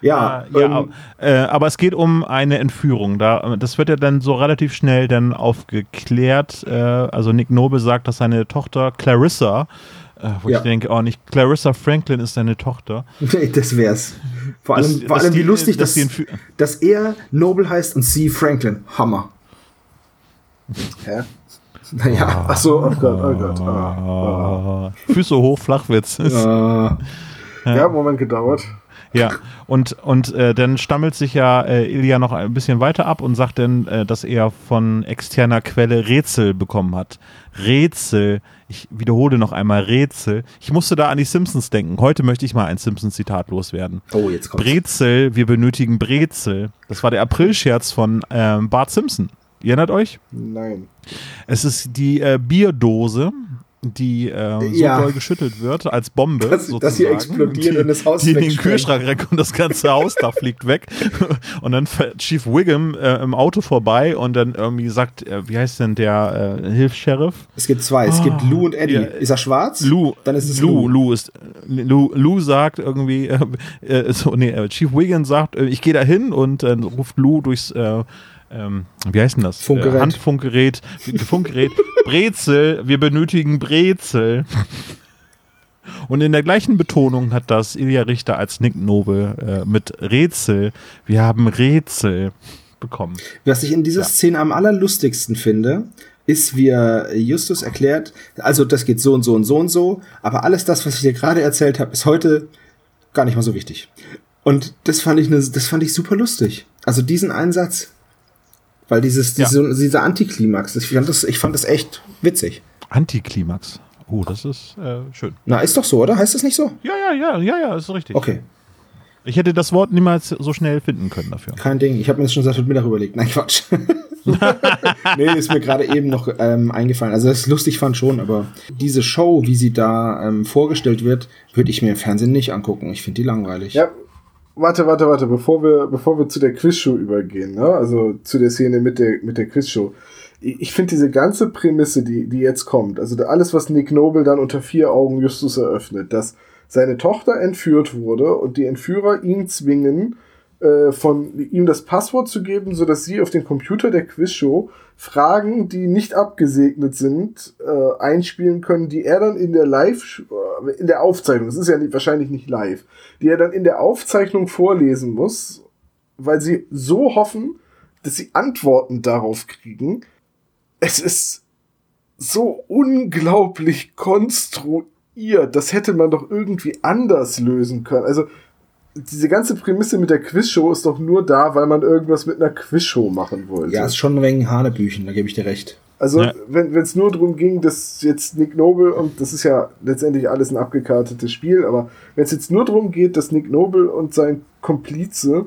Ja, ja ähm, äh, aber es geht um eine Entführung. Da, das wird ja dann so relativ schnell dann aufgeklärt. Äh, also Nick Noble sagt, dass seine Tochter Clarissa, äh, wo ja. ich denke, oh, nicht Clarissa Franklin ist seine Tochter. Das wär's. Vor allem, das, vor allem wie lustig, dass, dass, dass er Noble heißt und sie Franklin. Hammer. Hä? Naja, oh, achso, oh Gott, oh Gott. Oh, oh. Füße hoch, Flachwitz. ja, Moment gedauert. Ja, und, und äh, dann stammelt sich ja äh, Ilja noch ein bisschen weiter ab und sagt dann, äh, dass er von externer Quelle Rätsel bekommen hat. Rätsel, ich wiederhole noch einmal Rätsel. Ich musste da an die Simpsons denken. Heute möchte ich mal ein Simpsons-Zitat loswerden. Oh, jetzt kommt's. Brezel, wir benötigen Brezel. Das war der Aprilscherz von ähm, Bart Simpson. Ihr erinnert euch? Nein. Es ist die äh, Bierdose, die äh, so ja. doll geschüttelt wird als Bombe, dass, sozusagen, dass sie explodiert die, und das Haus die in den Kühlschrank rennt und das ganze Hausdach fliegt weg und dann fährt Chief Wiggum äh, im Auto vorbei und dann irgendwie sagt, äh, wie heißt denn der äh, Hilfs-Sheriff? Es gibt zwei, es oh, gibt Lou und Eddie. Ja, ist er schwarz? Lou, dann ist es Lou. Lou, Lou ist Lou, Lou sagt irgendwie, äh, äh, so, nee, Chief Wiggum sagt, ich gehe da hin und dann ruft Lou durchs ähm, wie heißt denn das? Funkgerät. Äh, Handfunkgerät, Funkgerät, Brezel, wir benötigen Brezel. Und in der gleichen Betonung hat das Ilja Richter als Nick Noble äh, mit Rätsel, wir haben Rätsel bekommen. Was ich in dieser ja. Szene am allerlustigsten finde, ist, wie Justus erklärt, also das geht so und so und so und so, aber alles das, was ich dir gerade erzählt habe, ist heute gar nicht mal so wichtig. Und das fand ich, ne, das fand ich super lustig. Also diesen Einsatz. Weil dieses, diese, ja. dieser Antiklimax, ich fand, das, ich fand das echt witzig. Antiklimax. Oh, das ist äh, schön. Na, ist doch so, oder? Heißt das nicht so? Ja, ja, ja, ja, ja, ist richtig. Okay. Ich hätte das Wort niemals so schnell finden können dafür. Kein Ding. Ich habe mir das schon seit heute Mittag überlegt. Nein, Quatsch. nee, ist mir gerade eben noch ähm, eingefallen. Also, das ist lustig fand schon, aber diese Show, wie sie da ähm, vorgestellt wird, würde ich mir im Fernsehen nicht angucken. Ich finde die langweilig. Ja, warte, warte, warte, bevor wir, bevor wir zu der Quizshow übergehen, ne? also zu der Szene mit der, mit der Quizshow. Ich, ich finde diese ganze Prämisse, die, die jetzt kommt, also alles, was Nick Noble dann unter vier Augen Justus eröffnet, dass seine Tochter entführt wurde und die Entführer ihn zwingen, äh, von ihm das Passwort zu geben, so dass sie auf den Computer der Quizshow Fragen, die nicht abgesegnet sind, äh, einspielen können, die er dann in der Live, äh, in der Aufzeichnung, das ist ja nicht, wahrscheinlich nicht live, die er dann in der Aufzeichnung vorlesen muss, weil sie so hoffen, dass sie Antworten darauf kriegen. Es ist so unglaublich konstruiert. Das hätte man doch irgendwie anders lösen können. Also, diese ganze Prämisse mit der Quizshow ist doch nur da, weil man irgendwas mit einer Quizshow machen wollte. Ja, ist schon ein wenig Hanebüchen, da gebe ich dir recht. Also, ja. wenn es nur darum ging, dass jetzt Nick Noble, und das ist ja letztendlich alles ein abgekartetes Spiel, aber wenn es jetzt nur darum geht, dass Nick Noble und sein Komplize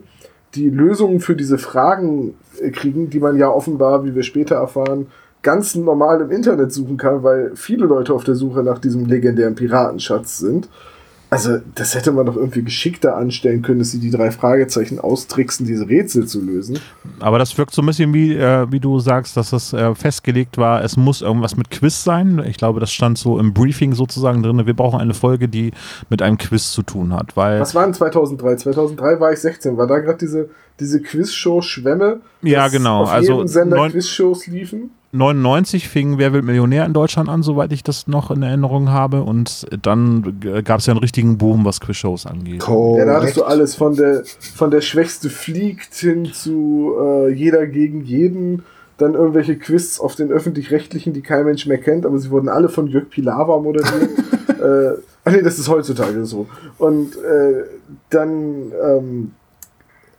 die Lösungen für diese Fragen äh, kriegen, die man ja offenbar, wie wir später erfahren, ganz normal im Internet suchen kann, weil viele Leute auf der Suche nach diesem legendären Piratenschatz sind, also, das hätte man doch irgendwie geschickter anstellen können, dass sie die drei Fragezeichen austricksen, diese Rätsel zu lösen. Aber das wirkt so ein bisschen wie, äh, wie du sagst, dass das äh, festgelegt war, es muss irgendwas mit Quiz sein. Ich glaube, das stand so im Briefing sozusagen drin. Wir brauchen eine Folge, die mit einem Quiz zu tun hat. Weil Was war in 2003? 2003 war ich 16. War da gerade diese, diese Quizshow Schwämme? Ja, genau. Auf also jedem Sender Quizshows liefen? 99 fing Wer wird Millionär in Deutschland an, soweit ich das noch in Erinnerung habe. Und dann gab es ja einen richtigen Boom, was Quizshows angeht. Ja, da hattest du alles von der, von der Schwächste fliegt hin zu äh, jeder gegen jeden. Dann irgendwelche Quiz auf den öffentlich-rechtlichen, die kein Mensch mehr kennt, aber sie wurden alle von Jörg Pilawa moderiert. äh, ach nee, das ist heutzutage so. Und äh, dann, ähm,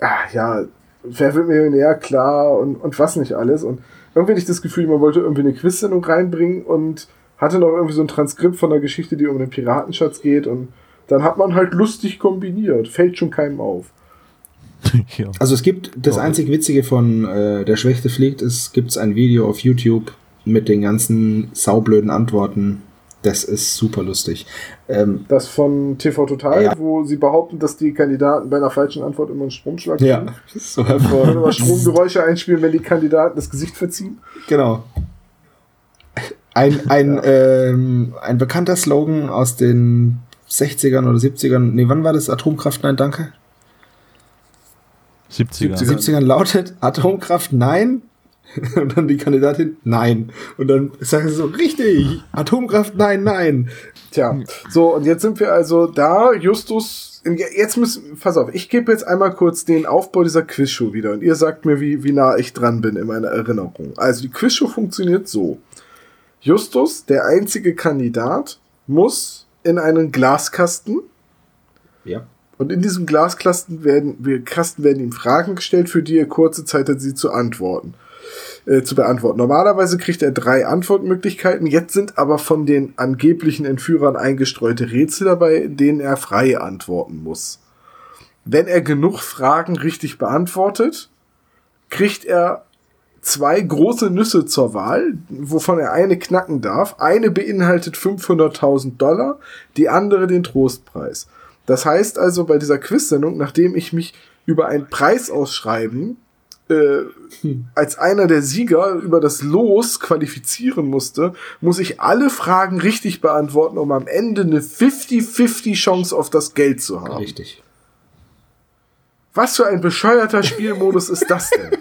ach, ja, Wer wird Millionär, klar, und, und was nicht alles. Und irgendwie hatte ich das Gefühl, man wollte irgendwie eine Quiz-Sendung reinbringen und hatte noch irgendwie so ein Transkript von einer Geschichte, die um den Piratenschatz geht und dann hat man halt lustig kombiniert. Fällt schon keinem auf. ja. Also es gibt das einzig Witzige von äh, Der Schwächte fliegt, es gibt ein Video auf YouTube mit den ganzen saublöden Antworten Das ist super lustig. Ähm, Das von TV Total, Ja. wo sie behaupten, dass die Kandidaten bei einer falschen Antwort immer einen Stromschlag ja, ist so immer Stromgeräusche einspielen, wenn die Kandidaten das Gesicht verziehen. Genau. Ein, ein, ähm, ein bekannter Slogan aus den 60ern oder 70ern. Nee, wann war das? Atomkraft, nein, danke. 70er. 70ern lautet Atomkraft, nein. Und dann die Kandidatin, nein. Und dann sagen sie so, richtig, Atomkraft, nein, nein. Tja, so, und jetzt sind wir also da. Justus, jetzt müssen, pass auf, ich gebe jetzt einmal kurz den Aufbau dieser Quizshow wieder und ihr sagt mir, wie, wie nah ich dran bin in meiner Erinnerung. Also die Quizshow funktioniert so. Justus, der einzige Kandidat, muss in einen Glaskasten Ja. und in diesem Glaskasten werden, wir, Kasten werden ihm Fragen gestellt, für die er kurze Zeit hat, sie zu antworten. Äh, zu beantworten. Normalerweise kriegt er drei Antwortmöglichkeiten. Jetzt sind aber von den angeblichen Entführern eingestreute Rätsel dabei, denen er frei antworten muss. Wenn er genug Fragen richtig beantwortet, kriegt er zwei große Nüsse zur Wahl, wovon er eine knacken darf. Eine beinhaltet 500.000 Dollar, die andere den Trostpreis. Das heißt also bei dieser Quiz-Sendung, nachdem ich mich über ein Preisausschreiben äh, als einer der Sieger über das Los qualifizieren musste, muss ich alle Fragen richtig beantworten, um am Ende eine 50-50 Chance auf das Geld zu haben. Richtig. Was für ein bescheuerter Spielmodus ist das denn?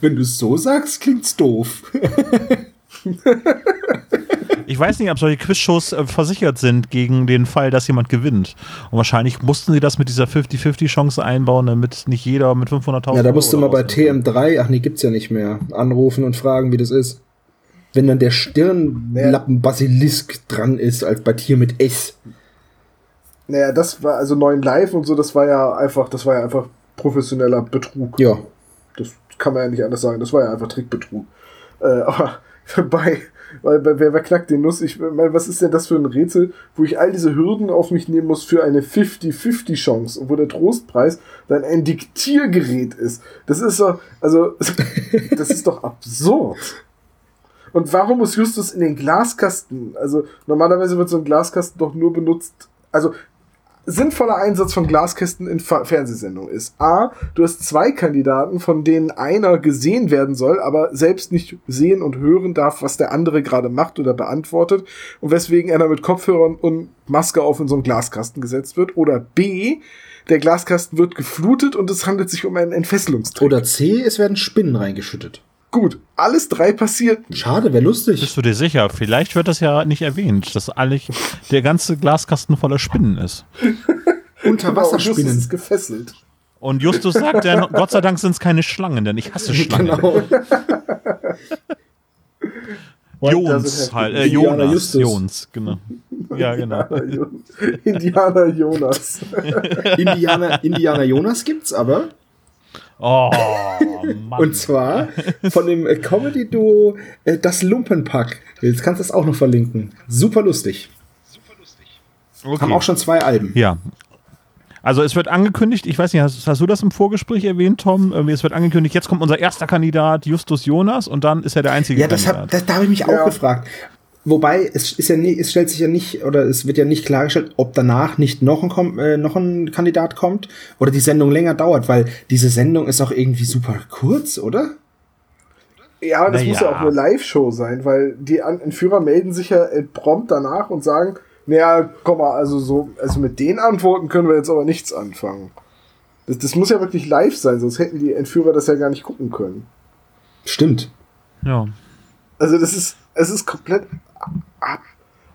Wenn du es so sagst, klingt's doof. Ich weiß nicht, ob solche Quizshows äh, versichert sind gegen den Fall, dass jemand gewinnt. Und wahrscheinlich mussten sie das mit dieser 50-50-Chance einbauen, damit nicht jeder mit 500.000 Ja, da musst du Euro mal bei rauskommt. TM3, ach nee, gibt's ja nicht mehr, anrufen und fragen, wie das ist. Wenn dann der Stirnlappen-Basilisk dran ist, als bei Tier mit S. Naja, das war also neuen Live und so, das war ja einfach, das war ja einfach professioneller Betrug. Ja. Das kann man ja nicht anders sagen. Das war ja einfach Trickbetrug. Äh, aber bei, weil, bei wer, wer knackt den Nuss? Ich meine, was ist denn das für ein Rätsel, wo ich all diese Hürden auf mich nehmen muss für eine 50-50 Chance und wo der Trostpreis dann ein Diktiergerät ist? Das ist doch, also, das ist doch absurd. Und warum muss Justus in den Glaskasten? Also, normalerweise wird so ein Glaskasten doch nur benutzt, also, sinnvoller Einsatz von Glaskästen in Fa Fernsehsendungen ist. A, du hast zwei Kandidaten, von denen einer gesehen werden soll, aber selbst nicht sehen und hören darf, was der andere gerade macht oder beantwortet und weswegen einer mit Kopfhörern und Maske auf in so einen Glaskasten gesetzt wird. Oder B, der Glaskasten wird geflutet und es handelt sich um einen Entfesselungstrick. Oder C, es werden Spinnen reingeschüttet. Gut, alles drei passiert. Schade, wäre lustig. Bist du dir sicher? Vielleicht wird das ja nicht erwähnt, dass eigentlich der ganze Glaskasten voller Spinnen ist. Unter Genau, und Justus Wasserspinnen. ist gefesselt. Und Justus sagt dann, Gott sei Dank sind es keine Schlangen, denn ich hasse Schlangen. Genau. Jons halt, äh, Indianer Jonas, Justus. Jons, genau. Ja, genau. Indianer Jonas. Indianer, Indianer Jonas gibt's aber. Oh, Mann. Und zwar von dem äh, Comedy-Duo äh, Das Lumpenpack. Jetzt kannst du das auch noch verlinken. Super lustig. okay. Haben auch schon zwei Alben. Ja. Also es wird angekündigt, ich weiß nicht, hast, hast du das im Vorgespräch erwähnt, Tom? Es wird angekündigt, jetzt kommt unser erster Kandidat, Justus Jonas, und dann ist er der einzige Ja, das hab, Kandidat. das, da habe ich mich Ja. auch gefragt. Wobei, es ist ja nie, es stellt sich ja nicht, oder es wird ja nicht klargestellt, ob danach nicht noch ein, Kom- äh, noch ein Kandidat kommt oder die Sendung länger dauert, weil diese Sendung ist auch irgendwie super kurz, oder? Ja, das Na muss ja auch eine Live-Show sein, weil die Entführer melden sich ja äh, prompt danach und sagen, naja, komm mal, also so, also mit den Antworten können wir jetzt aber nichts anfangen. Das, das muss ja wirklich live sein, sonst hätten die Entführer das ja gar nicht gucken können. Stimmt. Ja. Also das ist, es ist komplett ab,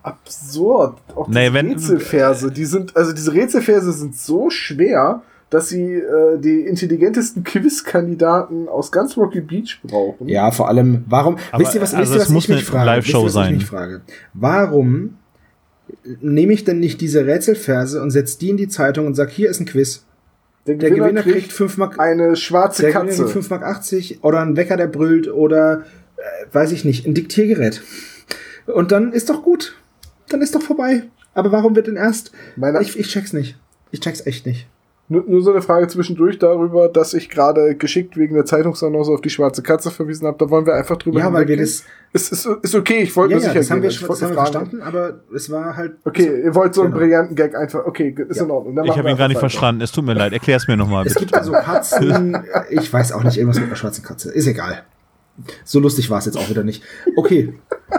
absurd. Auch Nee, diese wenn- Rätselverse, die sind, also diese Rätselverse sind so schwer, dass sie äh, die intelligentesten Quizkandidaten aus ganz Rocky Beach brauchen. Ja, vor allem, warum, Aber, wisst ihr, was, also wisst ihr, was muss ich mich eine frage? Live-Show Wisst ihr, was sein. Ich mich frage? Warum nehme ich denn nicht diese Rätselverse und setze die in die Zeitung und sag, hier ist ein Quiz. Der Der Gewinner, Gewinner kriegt, kriegt 5 Mark, eine schwarze der Gewinner Katze. kriegt 5 Mark 80 oder ein Wecker, der brüllt oder, äh, weiß ich nicht, ein Diktiergerät. Und dann ist doch gut. Dann ist doch vorbei. Aber warum wird denn erst, Meine- ich, ich check's nicht. Ich check's echt nicht. Nur, nur so eine Frage zwischendurch darüber, dass ich gerade geschickt wegen der Zeitungsannonce auf die schwarze Katze verwiesen habe. Da wollen wir einfach drüber Ja, weil wir das. Ist, ist, ist okay, ich wollte Ja, nur ja, sicher das haben wir, gehen. schon, das haben wir verstanden, aber es war halt. Okay, ihr wollt so einen Genau. brillanten Gag einfach. Okay, ist Ja. in Ordnung. Dann Ich habe ihn gar nicht verstanden. Es tut mir leid. Erklär es mir nochmal. Es gibt also Katzen. ich weiß auch nicht, irgendwas mit einer schwarzen Katze. Ist egal. So lustig war es jetzt auch wieder nicht. Okay,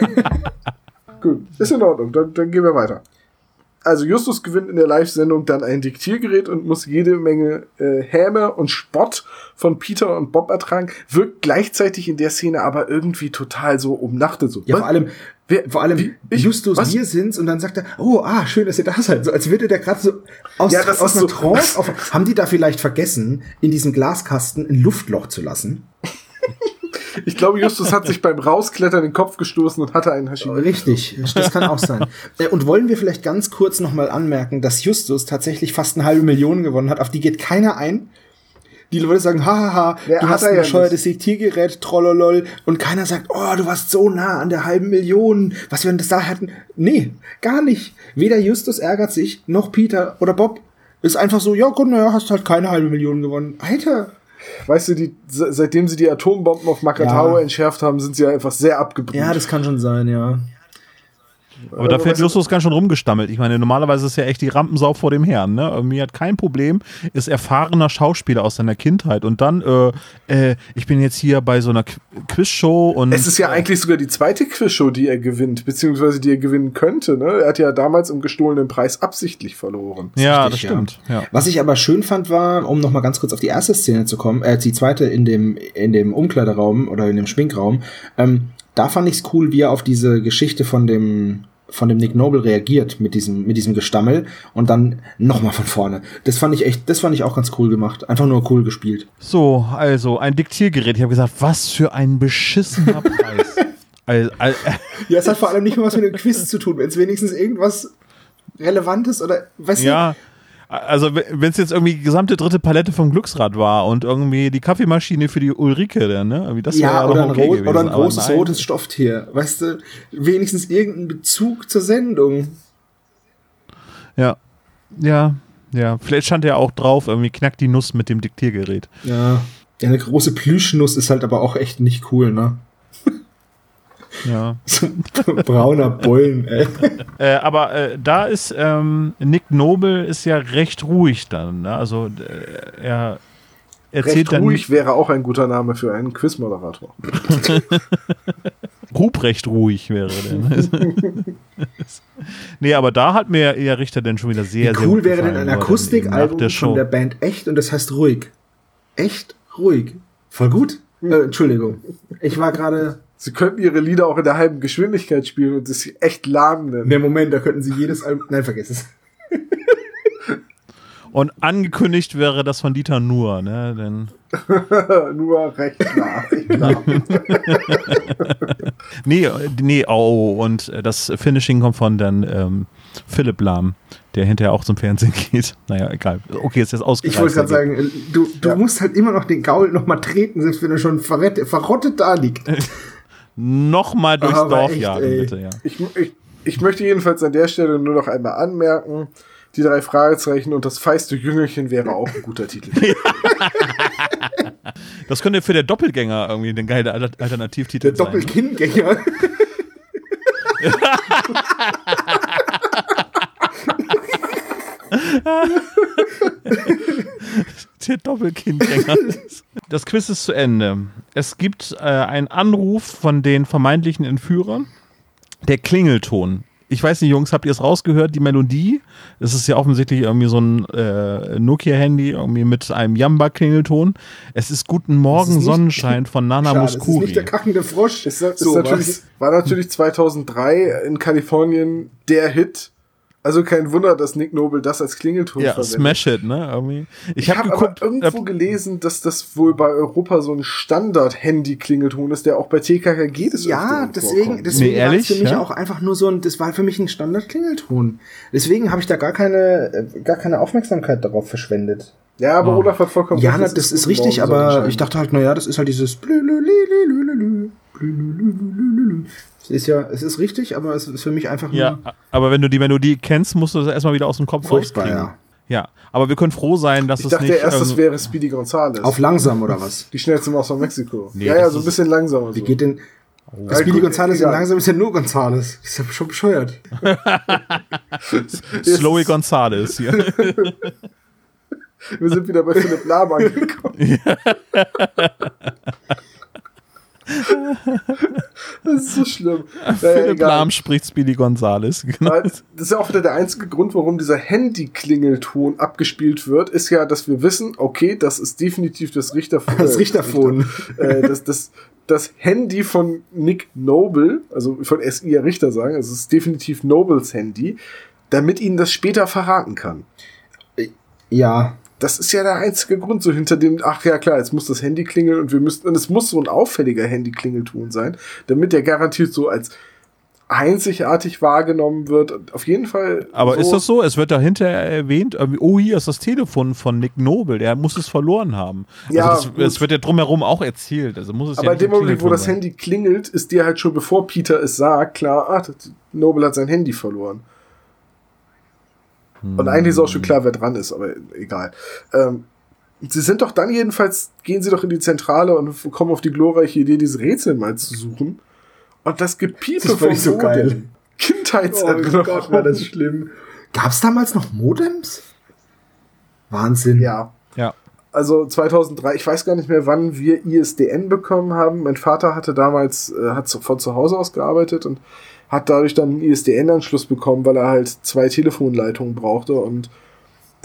Gut, ist in Ordnung, dann, dann gehen wir weiter. Also Justus gewinnt in der Live-Sendung dann ein Diktiergerät und muss jede Menge äh, Häme und Spott von Peter und Bob ertragen, wirkt gleichzeitig in der Szene aber irgendwie total so umnachtet. So. ja, Was? vor allem, Wer- vor allem wie- ich- Justus, was? wir sind's und dann sagt er, oh, ah, schön, dass ihr da seid. So als würde der gerade so aus, Ja, aus einer so- Trance auf, Haben die da vielleicht vergessen, in diesem Glaskasten ein Luftloch zu lassen? Ich glaube, Justus hat sich beim Rausklettern den Kopf gestoßen und hatte einen Hashimoto. Richtig, das kann auch sein. Äh, Und wollen wir vielleicht ganz kurz nochmal anmerken, dass Justus tatsächlich fast eine halbe Million gewonnen hat, auf die geht keiner ein. Die Leute sagen, hahaha, Ja, du hast ein bescheuertes Diktiergerät, trollolol. Und keiner sagt, oh, du warst so nah an der halben Million, was wir denn das da hatten. Nee, gar nicht. Weder Justus ärgert sich, noch Peter oder Bob. Ist einfach so, ja gut, naja, hast halt keine halbe Million gewonnen. Alter, Weißt du, die, se- seitdem sie die Atombomben auf Makatao Ja. entschärft haben, sind sie einfach sehr abgebrüht. ja, das kann schon sein, ja. Aber dafür hat weißt du- Justus ganz schön rumgestammelt. Ich meine, normalerweise ist ja echt die Rampensau vor dem Herrn. Ne? Irgendwie hat kein Problem, ist erfahrener Schauspieler aus seiner Kindheit. Und dann, äh, äh, ich bin jetzt hier bei so einer Qu- Quizshow und. Es ist ja eigentlich sogar die zweite Quizshow, die er gewinnt, beziehungsweise die er gewinnen könnte. Ne? Er hat ja damals im gestohlenen Preis absichtlich verloren. ja, richtig, das ja. stimmt. Ja. Was ich aber schön fand, war, um noch mal ganz kurz auf die erste Szene zu kommen, äh, die zweite in dem, in dem Umkleideraum oder in dem Schminkraum, ähm, da fand ich's cool, wie er auf diese Geschichte von dem, von dem Nick Noble reagiert mit diesem, mit diesem Gestammel und dann noch mal von vorne. Das fand ich echt, das fand ich auch ganz cool gemacht. Einfach nur cool gespielt. So, also ein Diktiergerät. Ich habe gesagt, was für ein beschissener Preis. Ja, es hat vor allem nicht mal was mit dem Quiz zu tun, wenn es wenigstens irgendwas Relevantes oder, weißt du? Also, wenn es jetzt irgendwie die gesamte dritte Palette vom Glücksrad war und irgendwie die Kaffeemaschine für die Ulrike, dann, ne? Irgendwie Das Ja, oder ein, okay gewesen. oder ein großes rotes Stofftier. Weißt du, wenigstens irgendeinen Bezug zur Sendung. Ja. Ja, ja. Vielleicht stand ja auch drauf, irgendwie knackt die Nuss mit dem Diktiergerät. Ja. ja. Eine große Plüschnuss ist halt aber auch echt nicht cool, ne? Ja. So ein brauner Bullen, ey. Äh, aber äh, da ist ähm, Nick Noble ist ja recht ruhig dann. Ne? Also äh, er erzählt Recht dann ruhig wäre auch ein guter Name für einen Quizmoderator. Ruprecht ruhig wäre der. Ne? nee, aber da hat mir eher Richter denn schon wieder sehr, Wie sehr cool gut wäre denn ein Akustikalbum der von der Band Echt und das heißt ruhig. Echt ruhig. Voll gut. Äh, Entschuldigung. Ich war gerade. Sie könnten ihre Lieder auch in der halben Geschwindigkeit spielen und das echt lahm nennen. Ne, Moment, da könnten sie jedes Album. Nein, vergiss es. Und angekündigt wäre das von Dieter Nuhr, ne? Denn, Nur recht nah. recht nah. nee, äh, nee, oh, und das Finishing kommt von dann ähm, Philipp Lahm, der hinterher auch zum Fernsehen geht. Naja, egal. Okay, ist jetzt ausgereift. Ich wollte gerade sagen, äh, du, du Ja. musst halt immer noch den Gaul noch mal treten, selbst wenn er schon verrottet da liegt. Nochmal durchs Aber Dorf echt, jagen, ey. bitte, ja. Ich, ich, ich möchte jedenfalls an der Stelle nur noch einmal anmerken, die drei Fragezeichen und das feiste Jüngerchen wäre auch ein guter Titel. Das könnte für der Doppelgänger irgendwie ein geiler Al- Alternativtitel Der sein. ne? Doppelkinngänger. Der Doppelkindgänger. Das Quiz ist zu Ende. Es gibt äh, einen Anruf von den vermeintlichen Entführern. Der Klingelton. Ich weiß nicht, Jungs, habt ihr es rausgehört? Die Melodie. Es ist ja offensichtlich irgendwie so ein äh, Nokia-Handy irgendwie mit einem Jamba-Klingelton. Es ist Guten Morgen nicht- Sonnenschein von Nana Schade, das ist nicht der kackende Frosch. Ist, ist So natürlich, war natürlich 2003 in Kalifornien der Hit. Also kein Wunder, dass Nick Noble das als Klingelton Ja, verwendet. Smash It, ne? Irgendwie. Ich, Ich habe aber irgendwo äh, gelesen, dass das wohl bei Europa so ein Standard-Handy-Klingelton ist, der auch bei TKKG des Ja, deswegen, vorkommt. deswegen Nee, war ehrlich? es für mich Ja? auch einfach nur so ein, das war für mich ein Standard-Klingelton. Deswegen habe ich da gar keine, äh, gar keine Aufmerksamkeit darauf verschwendet. Ja, aber Oh. Olaf hat vollkommen Ja, es das ist richtig, aber ich dachte halt, naja, das ist halt dieses. Es ist ja, es ist richtig, aber es ist für mich einfach nur ja, aber wenn du die Melodie kennst, musst du das erstmal wieder aus dem Kopf furchtbar, rauskriegen. ja. Ja, aber wir können froh sein, dass Ich es dachte nicht. erst, das ähm, wäre Speedy Gonzales. Auf langsam oder was? die schnellste Maus von Mexiko. Nee, ja, ja, das so ein bisschen langsamer. Wie So. geht denn. Ja, Speedy gut, Gonzales egal. langsam ist ja nur Gonzales. Ist ja schon bescheuert. Slowy Gonzales hier. Wir sind wieder bei Philipp Lahm angekommen. das ist so schlimm. Naja, Philipp egal. Lahm spricht Speedy Gonzales. Genau. Das ist ja auch wieder der einzige Grund, warum dieser Handy-Klingelton abgespielt wird, ist ja, dass wir wissen, okay, das ist definitiv das Richterphone. Das Richterphone. Äh, das, das, das Handy von Nick Noble, also von SI ja Richter sagen, also es ist definitiv Nobles Handy, damit ihnen das später verraten kann. Ja. Das ist ja der einzige Grund, so hinter dem, ach ja klar, jetzt muss das Handy klingeln und wir müssen, und es muss so ein auffälliger Handy-Klingelton sein, damit der garantiert so als einzigartig wahrgenommen wird. Auf jeden Fall. Aber so, ist das so? Es wird dahinter erwähnt, irgendwie, oh, hier ist das Telefon von Nick Noble, der muss es verloren haben. Ja, also das, das wird ja drumherum auch erzählt. Also muss es Aber ja in dem Moment, wo das sein. Handy klingelt, ist dir halt schon bevor Peter es sagt, klar, ah, das- Noble hat sein Handy verloren. Und eigentlich ist auch schon klar, wer dran ist, aber egal. Ähm, sie sind doch dann jedenfalls, gehen sie doch in die Zentrale und kommen auf die glorreiche Idee, dieses Rätsel mal zu suchen. Und das Gepiepe Das ich so Modem. geil. Kindheitserinnerung. Oh Gott, war das schlimm. Gab's damals noch Modems? Wahnsinn. Ja. Ja. Also 2003, ich weiß gar nicht mehr, wann wir ISDN bekommen haben. Mein Vater hatte damals, äh, hat von zu Hause aus gearbeitet und hat dadurch dann einen ISDN-Anschluss bekommen, weil er halt zwei Telefonleitungen brauchte und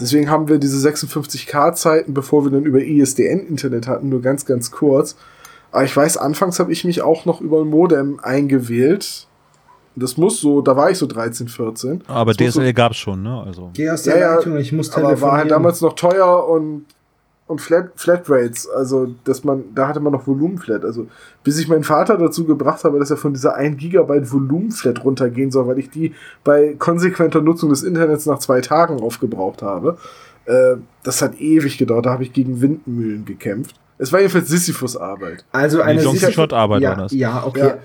deswegen haben wir diese 56K-Zeiten, bevor wir dann über ISDN Internet hatten, nur ganz, ganz kurz. Aber ich weiß, anfangs habe ich mich auch noch über ein Modem eingewählt. Das muss so, da war ich so 13, 14. Aber Das so- DSL gab es schon, ne? Also. Geh aus Ja, der ja, Leitung, ich muss aber telefonieren. war halt damals noch teuer und, und Flat, Flatrates, also dass man, da hatte man noch Volumenflat. Also bis ich meinen Vater dazu gebracht habe, dass er von dieser 1 Gigabyte Volumenflat runtergehen soll, weil ich die bei konsequenter Nutzung des Internets nach zwei Tagen aufgebraucht habe. Äh, das hat ewig gedauert, da habe ich gegen Windmühlen gekämpft. Es war jedenfalls Sisyphus-Arbeit. Also eine Quixote-Arbeit ja, war das. Ja, okay. Ja.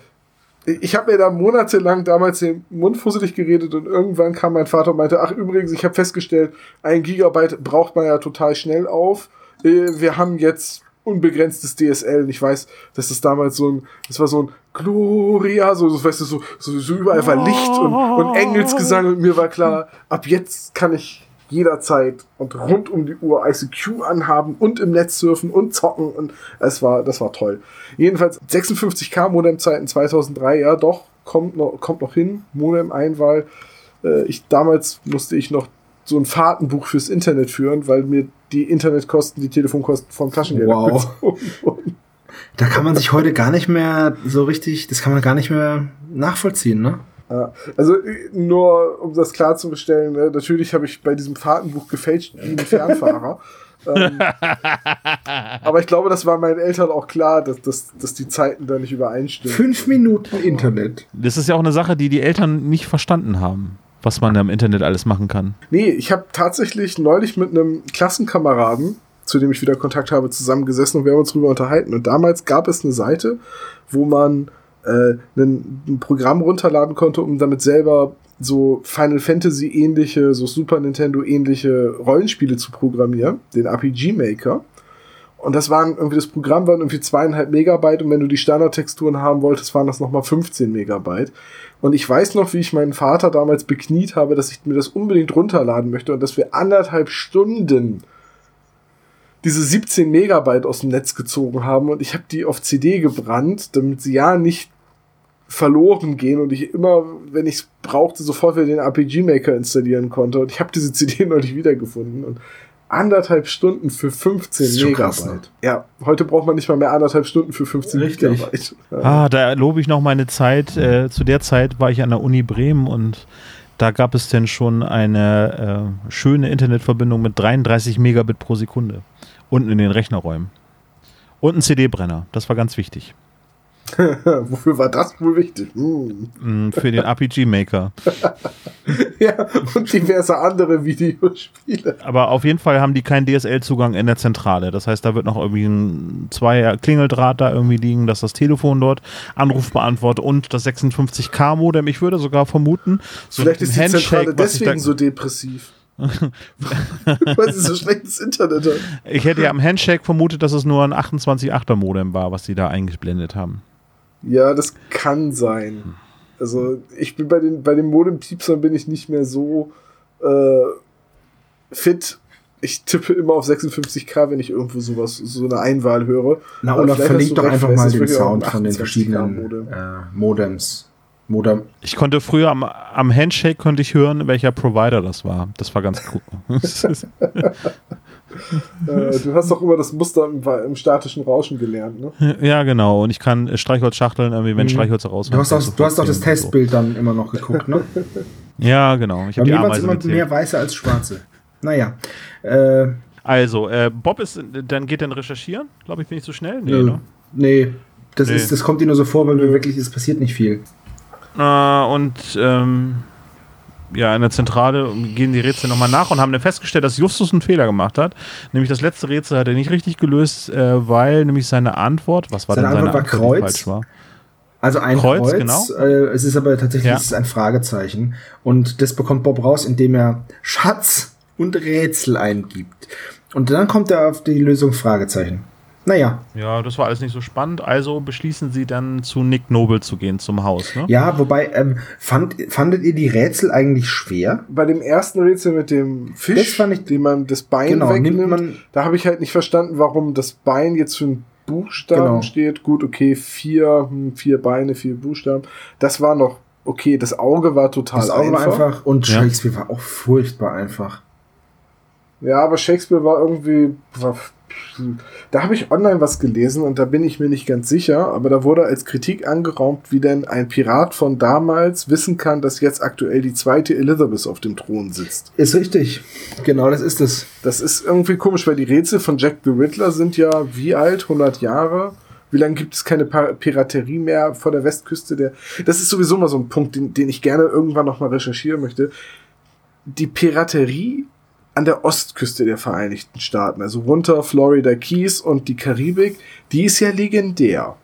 Ich habe mir da monatelang damals den Mund fusselig geredet und irgendwann kam mein Vater und meinte, ach übrigens, ich habe festgestellt, ein Gigabyte braucht man ja total schnell auf. Äh, Wir haben jetzt unbegrenztes DSL und ich weiß, dass das damals so ein, das war so ein Gloria, so, so weißt du, so, so, so überall war Licht und, und Engelsgesang und mir war klar, ab jetzt kann ich jederzeit und rund um die Uhr ICQ anhaben und im Netz surfen und zocken und es war, das war toll. Jedenfalls 56k Modemzeiten 2003, ja doch, kommt noch, kommt noch hin, Modem-Einwahl. Äh, ich, damals musste ich noch so ein Fahrtenbuch fürs Internet führen, weil mir die Internetkosten, die Telefonkosten vom Taschengeld Wow. Da kann man sich heute gar nicht mehr so richtig, das kann man gar nicht mehr nachvollziehen, ne? Also äh, nur um das klarzustellen, ne, natürlich habe ich bei diesem Fahrtenbuch gefälscht wie ein Fernfahrer. ähm, aber ich glaube, das war meinen Eltern auch klar, dass, dass, dass die Zeiten da nicht übereinstimmen. Fünf Minuten Internet. Das ist ja auch eine Sache, die die Eltern nicht verstanden haben, was man da im Internet alles machen kann. Nee, ich habe tatsächlich neulich mit einem Klassenkameraden, zu dem ich wieder Kontakt habe, zusammengesessen und wir haben uns drüber unterhalten. Und damals gab es eine Seite, wo man äh, ein Programm runterladen konnte, um damit selber so Final Fantasy ähnliche, so Super Nintendo ähnliche Rollenspiele zu programmieren, den RPG Maker. Und das waren irgendwie, das Programm waren irgendwie zweieinhalb Megabyte und wenn du die Standardtexturen haben wolltest, waren das nochmal 15 Megabyte. Und ich weiß noch, wie ich meinen Vater damals bekniet habe, dass ich mir das unbedingt runterladen möchte und dass wir anderthalb Stunden diese 17 Megabyte aus dem Netz gezogen haben und ich habe die auf CD gebrannt, damit sie ja nicht verloren gehen und ich immer, wenn ich es brauchte, sofort wieder den RPG Maker installieren konnte. Und ich habe diese CD neulich wiedergefunden und anderthalb Stunden für 15 Das ist schon Megabyte. ne? Ja, heute braucht man nicht mal mehr anderthalb Stunden für 15 Richtig. Megabyte. Ah, da lobe ich noch meine Zeit. Äh, zu der Zeit war ich an der Uni Bremen und da gab es denn schon eine äh, schöne Internetverbindung mit 33 Megabit pro Sekunde. Unten in den Rechnerräumen. Und ein CD-Brenner. Das war ganz wichtig. Wofür war das wohl wichtig? Hm. Mm, Für den RPG-Maker. Ja, und diverse andere Videospiele. Aber auf jeden Fall haben die keinen DSL-Zugang in der Zentrale. Das heißt, da wird noch irgendwie ein Zweier Klingeldraht da irgendwie liegen, dass das Telefon dort Anruf beantwortet und das 56K-Modem. Ich würde sogar vermuten, so Vielleicht ist die Handshake, Zentrale deswegen so depressiv. Weil sie so schlechtes Internet hat. Ich hätte ja am Handshake vermutet, dass es nur ein 28.8er Modem war, was sie da eingeblendet haben. Ja, das kann sein. Also ich bin bei den, bei den Modem-Piepsern bin ich nicht mehr so äh, fit. Ich tippe immer auf 56k, wenn ich irgendwo sowas, so eine Einwahl höre. Na, oder du doch recht, einfach mal den Sound von den 28K verschiedenen Modem. äh, Modems. Modem. Ich konnte früher am, am Handshake konnte ich hören, welcher Provider das war. Das war ganz cool. Äh, du hast doch immer das Muster im, im statischen Rauschen gelernt, ne? ja, genau. Und ich kann äh, Streichholzschachteln, irgendwie, wenn Mhm. Streichhölzer raus Du hast, auch, du hast auch das Testbild dann immer noch geguckt, ne? Ja, genau. Ich habe immer gezählt. mehr weiße als schwarze. Naja. Äh, Also, äh, Bob ist, dann geht dann recherchieren. Glaube ich, bin ich zu schnell? Nee, ne? Nee. Das, Nee. Ist, das kommt dir nur so vor, weil wirklich, es passiert nicht viel. Äh, und ähm, ja, in der Zentrale gehen die Rätsel nochmal nach und haben dann festgestellt, dass Justus einen Fehler gemacht hat. Nämlich das letzte Rätsel hat er nicht richtig gelöst, äh, weil nämlich seine Antwort, was war Seine denn seine Antwort war Antwort, die Kreuz. war? Also ein Kreuz, Kreuz, genau. äh, es ist aber tatsächlich Ja. es ist ein Fragezeichen. Und das bekommt Bob raus, indem er Schatz und Rätsel eingibt. Und dann kommt er auf die Lösung Fragezeichen. Naja, Ja, das war alles nicht so spannend. Also beschließen sie dann zu Nick Noble zu gehen zum Haus. Ne? ja, wobei, ähm, fand, fandet ihr die Rätsel eigentlich schwer? Bei dem ersten Rätsel mit dem Fisch, Das fand ich- dem man das Bein Genau, wegnimmt, nimmt man- da habe ich halt nicht verstanden, warum das Bein jetzt für einen Buchstaben Genau. steht. Gut, okay, vier, hm, vier Beine, vier Buchstaben. Das war noch okay. Das Auge war total Das Auge war einfach und Ja. Shakespeare war auch furchtbar einfach. Ja, aber Shakespeare war irgendwie. Da habe ich online was gelesen und da bin ich mir nicht ganz sicher, aber da wurde als Kritik angeraumt, wie denn ein Pirat von damals wissen kann, dass jetzt aktuell die zweite Elizabeth auf dem Thron sitzt. Ist richtig. Genau, das ist es. Das ist irgendwie komisch, weil die Rätsel von Jack the Riddler sind ja wie alt? 100 Jahre? Wie lange gibt es keine Piraterie mehr vor der Westküste der? Das ist sowieso mal so ein Punkt, den, den ich gerne irgendwann noch mal recherchieren möchte. Die Piraterie an der Ostküste der Vereinigten Staaten, also runter Florida Keys und die Karibik, die ist ja legendär.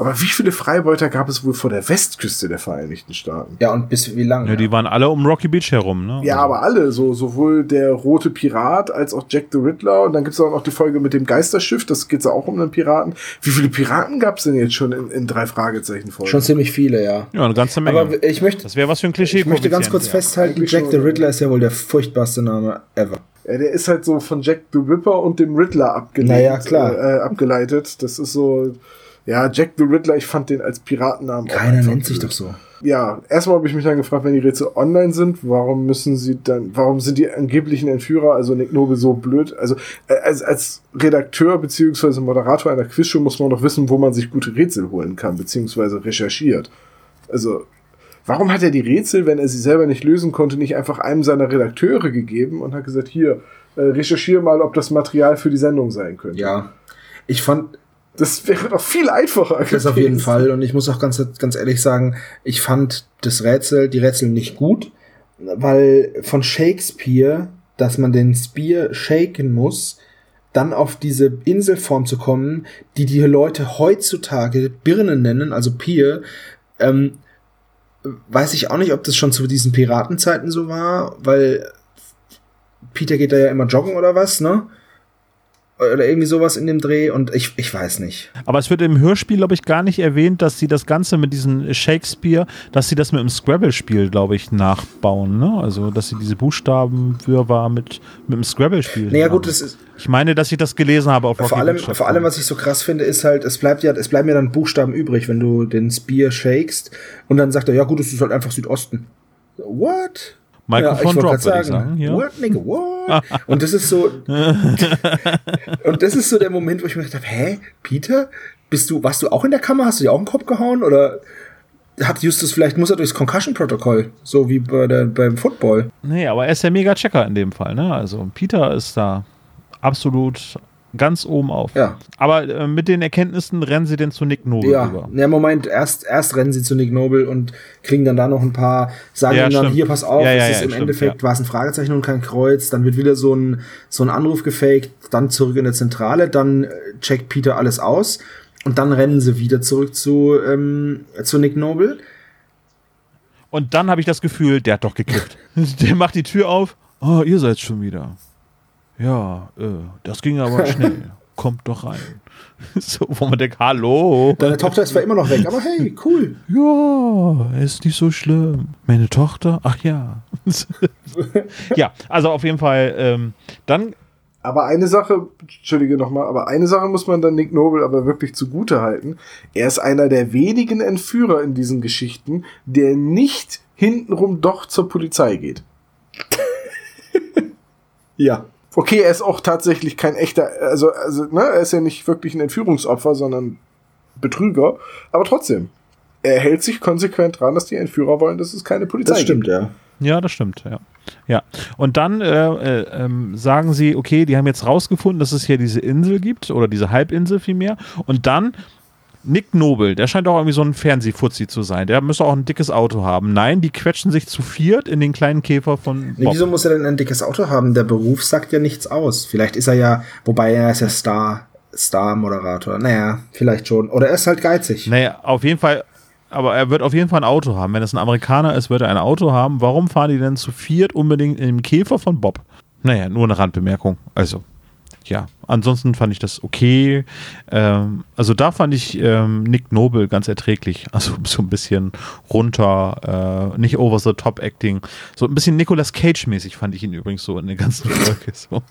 Aber wie viele Freibeuter gab es wohl vor der Westküste der Vereinigten Staaten? Ja, und bis wie lange? Ja, die waren alle um Rocky Beach herum. Ne? Ja, Also- aber alle, so sowohl der rote Pirat als auch Jack the Riddler und dann gibt's auch noch die Folge mit dem Geisterschiff, das geht's ja auch um einen Piraten. Wie viele Piraten gab's denn jetzt schon in, in drei Fragezeichen Folgen? Schon ziemlich viele, ja. Ja, eine ganze Menge. Aber ich möchte, das wäre was für ein Klischee. ich möchte ganz kurz festhalten, Eigentlich Jack the ja. Riddler ist ja wohl der furchtbarste Name ever. ja, der ist halt so von Jack the Ripper und dem Riddler abgeleitet. Naja, klar. Äh, abgeleitet. Das ist so, ja, Jack the Riddler, ich fand den als Piratennamen Keiner nennt sich blöd. doch so. Ja, erstmal habe ich mich dann gefragt, wenn die Rätsel online sind, warum müssen sie dann, warum sind die angeblichen Entführer, also Nick Noble, so blöd? Also äh, als, als Redakteur beziehungsweise Moderator einer Quizshow muss man doch wissen, wo man sich gute Rätsel holen kann, beziehungsweise recherchiert. Also, warum hat er die Rätsel, wenn er sie selber nicht lösen konnte, nicht einfach einem seiner Redakteure gegeben und hat gesagt, hier, äh, recherchiere mal, ob das Material für die Sendung sein könnte. Ja. Ich fand Das wäre doch viel einfacher. das auf jeden. Fall und ich muss auch ganz, ganz ehrlich sagen, ich fand das Rätsel, die Rätsel nicht gut, weil von Shakespeare, dass man den Spear shaken muss, dann auf diese Inselform zu kommen, die die Leute heutzutage Birne nennen, also Pier, ähm, weiß ich auch nicht, ob das schon zu diesen Piratenzeiten so war, weil Peter geht da ja immer joggen oder was, ne? Oder irgendwie sowas in dem Dreh und ich, ich weiß nicht. Aber es wird im Hörspiel, glaube ich, gar nicht erwähnt, dass sie das Ganze mit diesem Shakespeare, dass sie das mit dem Scrabble-Spiel, glaube ich, nachbauen. Ne? Also, dass sie diese Buchstabenwirrwarr mit, mit dem Scrabble-Spiel. Naja, gut, das ist, Ich meine, dass ich das gelesen habe auf Rocky vor allem, vor allem, was ich so krass finde, ist halt, es bleibt ja, es bleiben ja dann Buchstaben übrig, wenn du den Spear shakest und dann sagt er, ja gut, es ist halt einfach Südosten. What? Mikrofon wollt Drop, würde ich sagen. Ja. What, nigga, what? und das ist so, und das ist so der Moment, wo ich mir gedacht habe, hä, Peter, bist du, warst du auch in der Kammer? Hast du dir auch einen Kopf gehauen? Oder hat Justus vielleicht, muss er durchs Concussion-Protokoll, so wie bei der, beim Football? Nee, aber er ist der Mega-Checker in dem Fall. Ne? Also, Peter ist da absolut ganz oben auf. Ja. Aber äh, mit den Erkenntnissen rennen sie denn zu Nick Noble Ja, rüber. ja, Moment, erst, erst rennen sie zu Nick Noble und kriegen dann da noch ein paar, sagen Ja, dann, stimmt. hier, pass auf, Ja, ja, ist im stimmt, Endeffekt, war es ein Fragezeichen und kein Kreuz, dann wird wieder so ein, so ein Anruf gefaked, dann zurück in der Zentrale, dann äh, checkt Peter alles aus und dann rennen sie wieder zurück zu, ähm, zu Nick Noble. Und dann habe ich das Gefühl, der hat doch gekippt. der macht die Tür auf. Oh, ihr seid schon wieder. Ja, äh, das ging aber schnell. Kommt doch rein. So, wo man denkt, hallo. Deine Tochter ist zwar immer noch weg, aber hey, cool. Ja, ist nicht so schlimm. Meine Tochter? Ach ja. ja, also auf jeden Fall, ähm, dann Aber eine Sache, entschuldige nochmal, aber eine Sache muss man dann Nick Noble aber wirklich zugute halten. Er ist einer der wenigen Entführer in diesen Geschichten, der nicht hintenrum doch zur Polizei geht. Ja. Okay, er ist auch tatsächlich kein echter, also, also, ne, er ist ja nicht wirklich ein Entführungsopfer, sondern Betrüger. Aber trotzdem, er hält sich konsequent dran, dass die Entführer wollen, dass es keine Polizei Das stimmt, gibt. ja. Ja, das stimmt, ja. Ja. Und dann äh, äh, ähm, sagen sie, okay, die haben jetzt rausgefunden, dass es hier diese Insel gibt, oder diese Halbinsel vielmehr. Und dann Nick Nobel, der scheint auch irgendwie so ein Fernsehfuzzi zu sein. Der müsste auch ein dickes Auto haben. Nein, die quetschen sich zu viert in den kleinen Käfer von Bob. wieso muss er denn ein dickes Auto haben? Der Beruf sagt ja nichts aus. Vielleicht ist er ja, wobei er ist ja Star, Star-Moderator. Naja, vielleicht schon. Oder er ist halt geizig. Naja, auf jeden Fall, aber er wird auf jeden Fall ein Auto haben. Wenn es ein Amerikaner ist, wird er ein Auto haben. Warum fahren die denn zu viert unbedingt in dem Käfer von Bob? Naja, nur eine Randbemerkung. Also, ja. Ansonsten fand ich das okay. Ähm, also da fand ich ähm, Nick Noble ganz erträglich. Also so ein bisschen runter, äh, nicht over the top acting. So ein bisschen Nicolas Cage-mäßig fand ich ihn übrigens so in der ganzen Folge. So.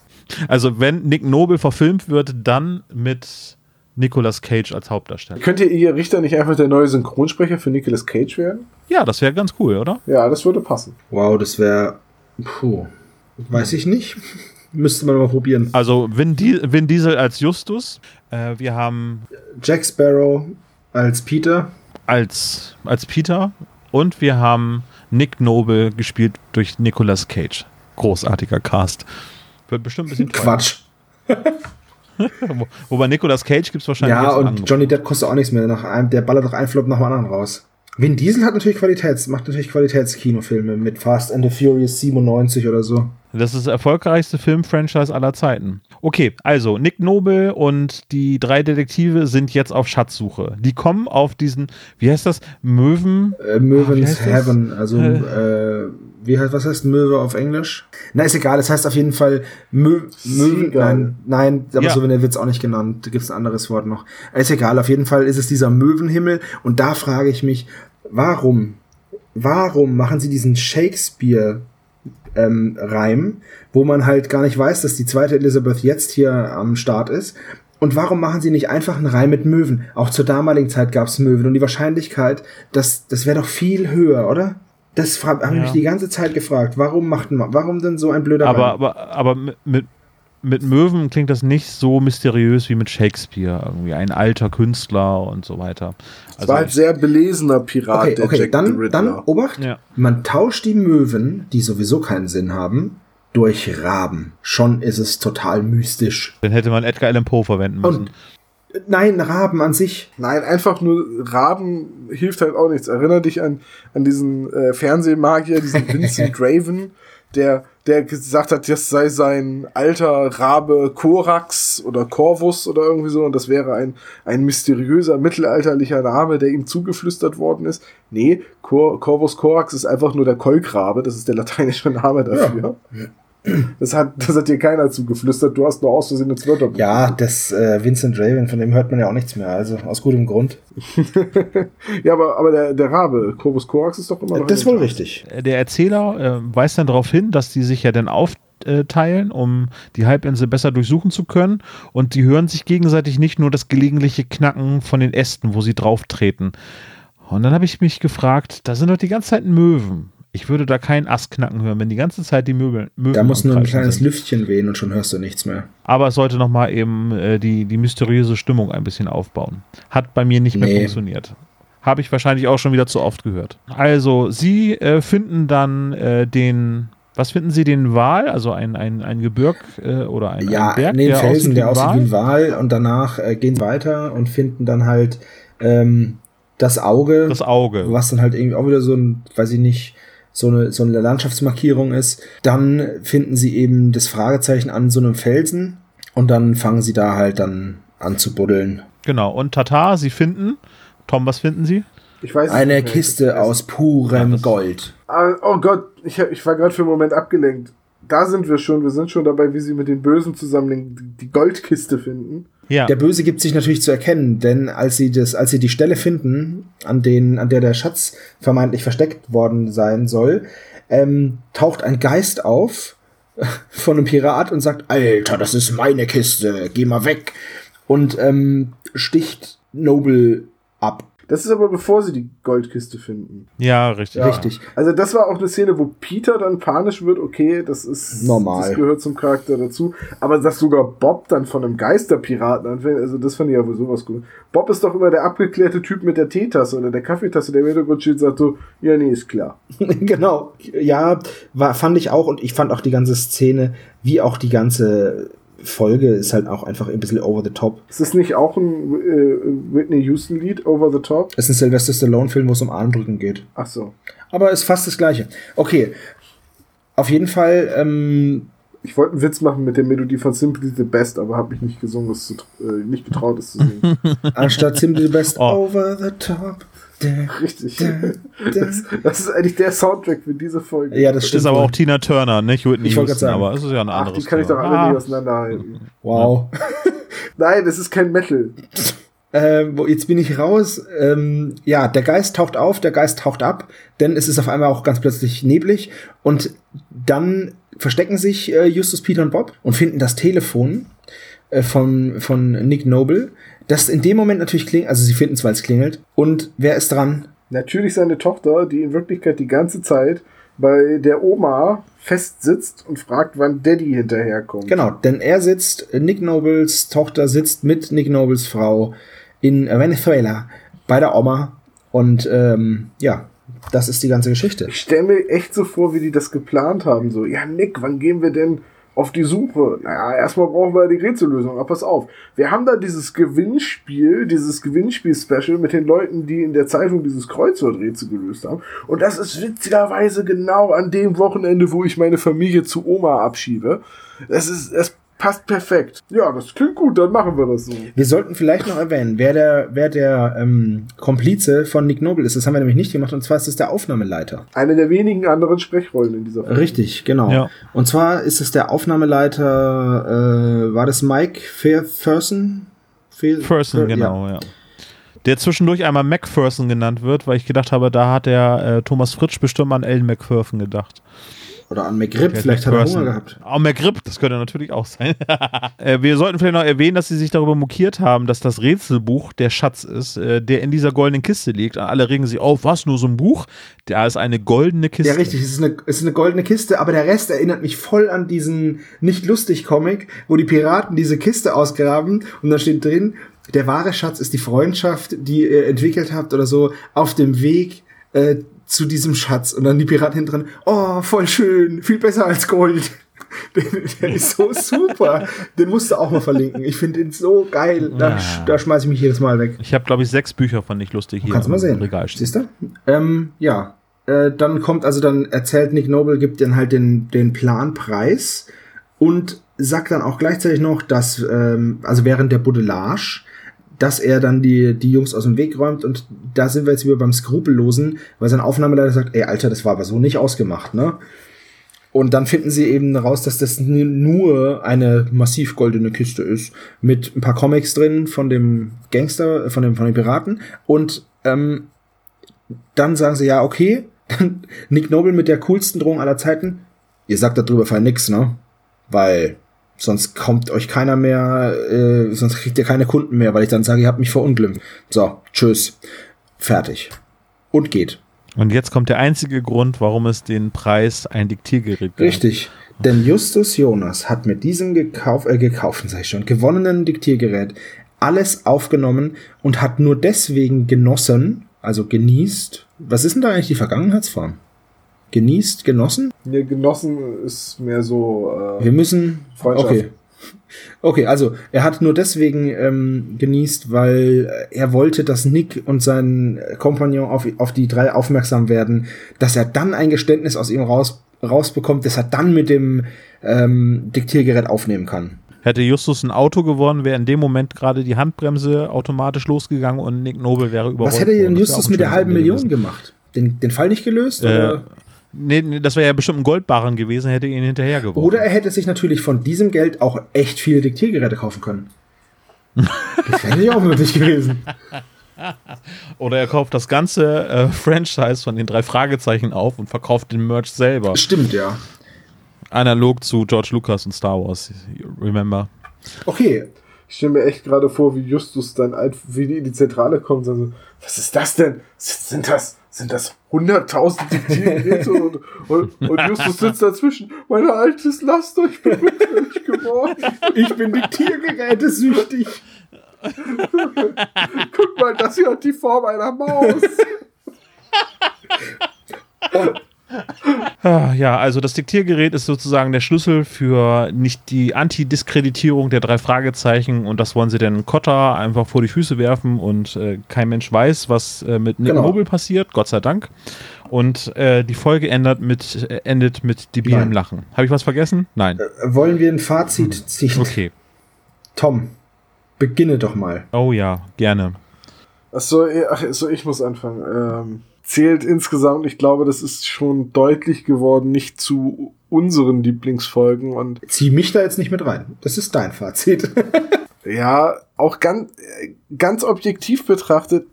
Also wenn Nick Noble verfilmt wird, dann mit Nicolas Cage als Hauptdarsteller. Könnte ihr Richter nicht einfach der neue Synchronsprecher für Nicolas Cage werden? Ja, das wäre ganz cool, oder? Ja, das würde passen. Wow, das wäre, puh, weiß ich nicht. Müsste man mal probieren. Also Vin, Di Vin Diesel als Justus. Äh, wir haben Jack Sparrow als Peter. als, als Peter und wir haben Nick Noble gespielt durch Nicolas Cage. Großartiger Cast. Wird bestimmt ein bisschen teuer. Quatsch. Wo- Wobei Nicolas Cage gibt es wahrscheinlich Ja, und Angebot. Johnny Depp kostet auch nichts mehr. Nach einem, der ballert doch einen Flop nach dem anderen raus. Vin Diesel hat natürlich Qualitäts, macht natürlich Qualitätskinofilme mit Fast and the Furious 97 oder so. Das ist das erfolgreichste Filmfranchise aller Zeiten. Okay, also Nick Noble und die drei Detektive sind jetzt auf Schatzsuche. Die kommen auf diesen, wie heißt das? Möwen. Äh, Möwens das? Heaven, also Äh. äh, wie heißt was heißt Möwe auf Englisch? Na, ist egal, es heißt auf jeden Fall Mö Möwen. Nein, nein, aber Ja. so wird es auch nicht genannt. Da gibt es ein anderes Wort noch. Ist egal, auf jeden Fall ist es dieser Möwenhimmel und da frage ich mich, warum, warum machen sie diesen Shakespeare ähm, Reim, wo man halt gar nicht weiß, dass die zweite Elizabeth jetzt hier am Start ist. Und warum machen sie nicht einfach einen Reim mit Möwen? Auch zur damaligen Zeit gab es Möwen und die Wahrscheinlichkeit, dass das wäre doch viel höher, oder? Das habe ich Ja. mich die ganze Zeit gefragt. Warum macht man, warum denn so ein blöder Aber, Reim? aber, aber mit, mit, Möwen klingt das nicht so mysteriös wie mit Shakespeare. Irgendwie ein alter Künstler und so weiter. Also war halt sehr belesener Pirat, Okay, der okay, Jack dann, dann Obacht. Ja. Man tauscht die Möwen, die sowieso keinen Sinn haben, durch Raben. Schon ist es total mystisch. Dann hätte man Edgar Allan Poe verwenden müssen. Und nein, Raben an sich. Nein, einfach nur Raben hilft halt auch nichts. Erinner dich an, an diesen äh, Fernsehmagier, diesen Vincent Draven, der, der gesagt hat, das sei sein alter Rabe Korax oder Corvus oder irgendwie so und das wäre ein, ein mysteriöser mittelalterlicher Name, der ihm zugeflüstert worden ist. Nee, Cor Corvus Corax ist einfach nur der Kolkrabe, das ist der lateinische Name dafür. Das hat, das hat dir keiner zugeflüstert, du hast nur aus Versehen ins Wörterbuch. Ja, das äh, Vincent Raven, von dem hört man ja auch nichts mehr. Also aus gutem Grund. Ja, aber, aber der, der Rabe, Corvus Corax ist doch immer noch Das ist wohl richtig. Der Erzähler äh, weist dann darauf hin, dass die sich ja dann aufteilen, um die Halbinsel besser durchsuchen zu können. Und die hören sich gegenseitig nicht nur das gelegentliche Knacken von den Ästen, wo sie drauf treten. Und dann habe ich mich gefragt, da sind doch die ganze Zeit Möwen. Ich würde da keinen Ast knacken hören, wenn die ganze Zeit die Möbel, Möwen Da muss nur ein kleines sind. Lüftchen wehen und schon hörst du nichts mehr. Aber es sollte nochmal eben äh, die, die mysteriöse Stimmung ein bisschen aufbauen. Hat bei mir nicht mehr Nee. funktioniert. Habe ich wahrscheinlich auch schon wieder zu oft gehört. Also, Sie äh, finden dann äh, den, was finden Sie, den Wal, also ein, ein, ein Gebirg äh, oder ein, ja, ein Berg, nee, der Felsen, der aussieht wie ein Wal? Wal und danach äh, gehen sie weiter und finden dann halt ähm, das Auge, Das Auge. was dann halt irgendwie auch wieder so ein, weiß ich nicht, so eine, so eine Landschaftsmarkierung ist. Dann finden sie eben das Fragezeichen an so einem Felsen und dann fangen sie da halt dann an zu buddeln. Genau. Und Tata, Sie finden, Tom, was finden Sie? Ich weiß es Eine nicht. Kiste aus purem das- Gold. Ah, oh Gott, ich, hab- ich war gerade für einen Moment abgelenkt. Da sind wir schon. Wir sind schon dabei, wie sie mit den Bösen zusammen die Goldkiste finden. Ja. Der Böse gibt sich natürlich zu erkennen, denn als sie das, als sie die Stelle finden, an den, an der der Schatz vermeintlich versteckt worden sein soll, ähm, taucht ein Geist auf von einem Pirat und sagt, Alter, das ist meine Kiste, geh mal weg. Und ähm, sticht Noble ab. Das ist aber bevor sie die Goldkiste finden. Ja, richtig. Ja. Richtig. Also das war auch eine Szene, wo Peter dann panisch wird. Okay, das ist normal. Das gehört zum Charakter dazu. Aber dass sogar Bob dann von einem Geisterpiraten anfängt, also das fand ich ja wohl sowas gut. Bob ist doch immer der abgeklärte Typ mit der Teetasse oder der Kaffeetasse, der im Hintergrund steht, sagt so, ja, nee, ist klar. genau. Ja, war, fand ich auch und ich fand auch die ganze Szene, wie auch die ganze Folge ist halt auch einfach ein bisschen over the top. Ist das nicht auch ein äh, Whitney Houston Lied, Over the Top? Es ist ein Sylvester Stallone Film, wo es um Armdrücken geht. Ach so. Aber ist fast das gleiche. Okay. Auf jeden Fall, ähm, ich wollte einen Witz machen mit der Melodie von Simply the Best, aber habe mich nicht gesungen, es zu, äh, nicht getraut, es zu singen. Anstatt Simply the Best, oh. Over the Top. Richtig. Das, das, ist eigentlich der Soundtrack für diese Folge. Ja, das stimmt. ist aber auch Tina Turner, nicht Whitney ich Houston, sagen. aber es ist ja ein anderes. Ach, die kann ich doch alle ah. nicht auseinanderhalten. Wow. Nein, das ist kein Metal. Ähm, jetzt bin ich raus. Ähm, ja, der Geist taucht auf, der Geist taucht ab, denn es ist auf einmal auch ganz plötzlich neblig und dann verstecken sich äh, Justus, Peter und Bob und finden das Telefon äh, von, von Nick Noble das in dem Moment natürlich klingt, also sie finden es, weil es klingelt. Und wer ist dran? Natürlich seine Tochter, die in Wirklichkeit die ganze Zeit bei der Oma festsitzt und fragt, wann Daddy hinterherkommt. Genau, denn er sitzt, Nick Nobles Tochter sitzt mit Nick Nobles Frau in Venezuela bei der Oma und ähm, ja, das ist die ganze Geschichte. Ich stelle mir echt so vor, wie die das geplant haben. So, ja, Nick, wann gehen wir denn auf die Suche. Naja, erstmal brauchen wir die Rätsellösung. Aber pass auf, wir haben da dieses Gewinnspiel, dieses Gewinnspiel-Special mit den Leuten, die in der Zeitung dieses Kreuzworträtsel gelöst haben. Und das ist witzigerweise genau an dem Wochenende, wo ich meine Familie zu Oma abschiebe. Das ist, es passt perfekt. Ja, das klingt gut, dann machen wir das so. Wir sollten vielleicht noch erwähnen, wer der, wer der ähm, Komplize von Nick Noble ist. Das haben wir nämlich nicht gemacht, und zwar ist es der Aufnahmeleiter. Eine der wenigen anderen Sprechrollen in dieser Folge. Richtig, genau. Ja. Und zwar ist es der Aufnahmeleiter, äh, war das Mike Fairson? Fairson, genau, ja. ja. Der zwischendurch einmal MacPherson genannt wird, weil ich gedacht habe, da hat der äh, Thomas Fritsch bestimmt an Ellen McPherson gedacht. Oder an okay, vielleicht hat er Hunger gehabt. Auch McRib, das könnte natürlich auch sein. Äh, wir sollten vielleicht noch erwähnen, dass sie sich darüber mokiert haben, dass das Rätselbuch der Schatz ist, äh, der in dieser goldenen Kiste liegt. Alle regen sich auf, was, nur so ein Buch? Da ist eine goldene Kiste. Ja, richtig, es ist eine, es ist eine goldene Kiste, aber der Rest erinnert mich voll an diesen Nicht-Lustig-Comic, wo die Piraten diese Kiste ausgraben und da steht drin, der wahre Schatz ist die Freundschaft, die ihr entwickelt habt oder so, auf dem Weg äh, zu diesem Schatz. Und dann die Piraten hinten dran, oh, voll schön, viel besser als Gold. Der, der ist so super. Den musst du auch mal verlinken. Ich finde ihn so geil. Da, ja. da schmeiße ich mich jedes Mal weg. Ich habe, glaube ich, sechs Bücher von nicht lustig hier. Kannst du mal sehen. Regal Siehst du? Ähm, ja. Äh, dann kommt, also dann erzählt Nick Noble, gibt dann halt den, den Planpreis und sagt dann auch gleichzeitig noch, dass, ähm, also während der Budelage, dass er dann die, die Jungs aus dem Weg räumt und da sind wir jetzt wieder beim Skrupellosen, weil sein Aufnahmeleiter sagt, ey, Alter, das war aber so nicht ausgemacht, ne? Und dann finden sie eben raus, dass das nur eine massiv goldene Kiste ist, mit ein paar Comics drin von dem Gangster, von dem, von den Piraten. Und ähm, dann sagen sie, ja, okay, Nick Noble mit der coolsten Drohung aller Zeiten, ihr sagt darüber fall nix, ne? Weil Sonst kommt euch keiner mehr, äh, sonst kriegt ihr keine Kunden mehr, weil ich dann sage, ihr habt mich verunglimpft. So, tschüss. Fertig. Und geht. Und jetzt kommt der einzige Grund, warum es den Preis ein Diktiergerät gibt. Richtig. Denn Justus Jonas hat mit diesem gekauf, äh, gekauften, sag ich schon, gewonnenen Diktiergerät alles aufgenommen und hat nur deswegen genossen, also genießt. Was ist denn da eigentlich die Vergangenheitsform? Genießt, genossen? Nee, genossen ist mehr so. Äh, Wir müssen. Okay. Okay, also er hat nur deswegen ähm, genießt, weil er wollte, dass Nick und sein Kompagnon auf, auf die drei aufmerksam werden, dass er dann ein Geständnis aus ihm raus, rausbekommt, dass er dann mit dem ähm, Diktiergerät aufnehmen kann. Hätte Justus ein Auto gewonnen, wäre in dem Moment gerade die Handbremse automatisch losgegangen und Nick Noble wäre überholt Was hätte denn Justus mit der halben Million gemacht? Den, den Fall nicht gelöst? Äh, oder? Nee, nee, das wäre ja bestimmt ein Goldbarren gewesen, hätte ihn hinterher geworfen. Oder er hätte sich natürlich von diesem Geld auch echt viele Diktiergeräte kaufen können. das wäre ja auch möglich gewesen. Oder er kauft das ganze äh, Franchise von den drei Fragezeichen auf und verkauft den Merch selber. Stimmt, ja. Analog zu George Lucas und Star Wars, remember? Okay. Ich stelle mir echt gerade vor, wie Justus dann, wie die in die Zentrale kommt und so, was ist das denn? Sind das, sind das 100.000 Diktiergeräte? und, und, und, Justus sitzt dazwischen. Meine Altes, lasst euch, ich bin rückfällig geworden. Ich bin Diktiergeräte süchtig. Guck mal, das hier hat die Form einer Maus. Ah, ja, also das Diktiergerät ist sozusagen der Schlüssel für nicht die Antidiskreditierung der drei Fragezeichen und das wollen sie dann Kotter einfach vor die Füße werfen und äh, kein Mensch weiß, was äh, mit Nick genau. Noble passiert, Gott sei Dank. Und äh, die Folge endet mit, äh, endet mit debilem Lachen. Habe ich was vergessen? Nein. Äh, wollen wir ein Fazit ziehen? Okay. Tom, beginne doch mal. Oh ja, gerne. Achso, ach, so, ich muss anfangen. Ähm zählt insgesamt, ich glaube, das ist schon deutlich geworden, nicht zu unseren Lieblingsfolgen und. Zieh mich da jetzt nicht mit rein. Das ist dein Fazit. ja, auch ganz, ganz objektiv betrachtet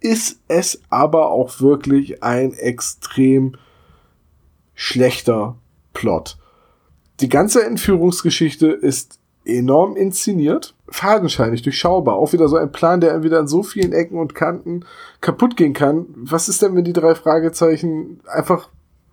ist es aber auch wirklich ein extrem schlechter Plot. Die ganze Entführungsgeschichte ist enorm inszeniert, fadenscheinig, durchschaubar. Auch wieder so ein Plan, der entweder an so vielen Ecken und Kanten kaputt gehen kann. Was ist denn, wenn die drei Fragezeichen einfach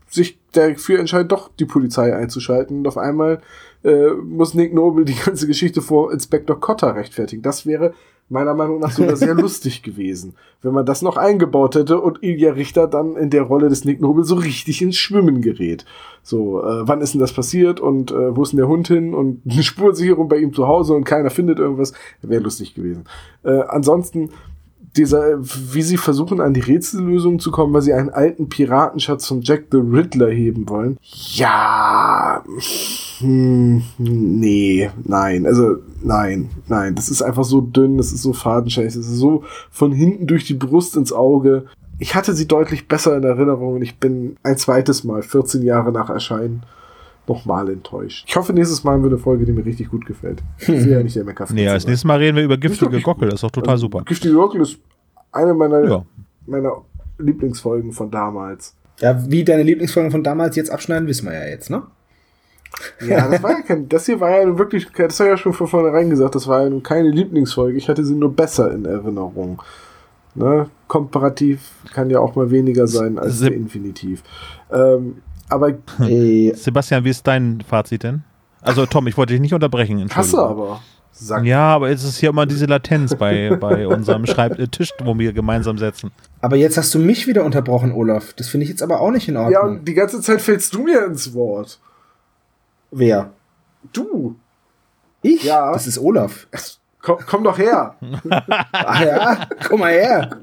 sich dafür entscheiden, doch die Polizei einzuschalten und auf einmal äh, muss Nick Noble die ganze Geschichte vor Inspektor Cotter rechtfertigen. Das wäre meiner Meinung nach sogar sehr lustig gewesen, wenn man das noch eingebaut hätte und Ilja Richter dann in der Rolle des Nick Noble so richtig ins Schwimmen gerät. So, äh, wann ist denn das passiert und äh, wo ist denn der Hund hin und eine Spurensicherung bei ihm zu Hause und keiner findet irgendwas, wäre lustig gewesen. Äh, ansonsten dieser, wie sie versuchen, an die Rätsellösung zu kommen, weil sie einen alten Piratenschatz von Jack the Riddler heben wollen. Ja, hm, nee, nein, also nein, nein, das ist einfach so dünn, das ist so fadenscheiße, das ist so von hinten durch die Brust ins Auge. Ich hatte sie deutlich besser in Erinnerung und ich bin ein zweites Mal, 14 Jahre nach Erscheinen, nochmal enttäuscht. Ich hoffe, nächstes Mal haben wir eine Folge, die mir richtig gut gefällt. Ich will ja nicht der Mecker Nee, als nächstes Mal reden wir über giftige Gockel, das ist doch total also, super. Giftige Gockel ist eine meiner, ja. meiner Lieblingsfolgen von damals. Ja, wie deine Lieblingsfolgen von damals jetzt abschneiden, wissen wir ja jetzt, ne? Ja, das war ja kein, das hier war ja wirklich, das war ja schon von vornherein gesagt, das war ja nun keine Lieblingsfolge. Ich hatte sie nur besser in Erinnerung. Ne? Komparativ kann ja auch mal weniger sein als der Infinitiv. Ähm, aber hey. Sebastian, wie ist dein Fazit denn? Also Tom, ich wollte dich nicht unterbrechen. Hasse aber. Sag. Ja, aber es ist hier immer diese Latenz bei, bei unserem Schreibtisch, wo wir gemeinsam setzen. Aber jetzt hast du mich wieder unterbrochen, Olaf. Das finde ich jetzt aber auch nicht in Ordnung. Ja, und die ganze Zeit fällst du mir ins Wort. Wer? Du. Ich? Ja. Das ist Olaf. Komm, komm doch her. Ach ja, komm mal her.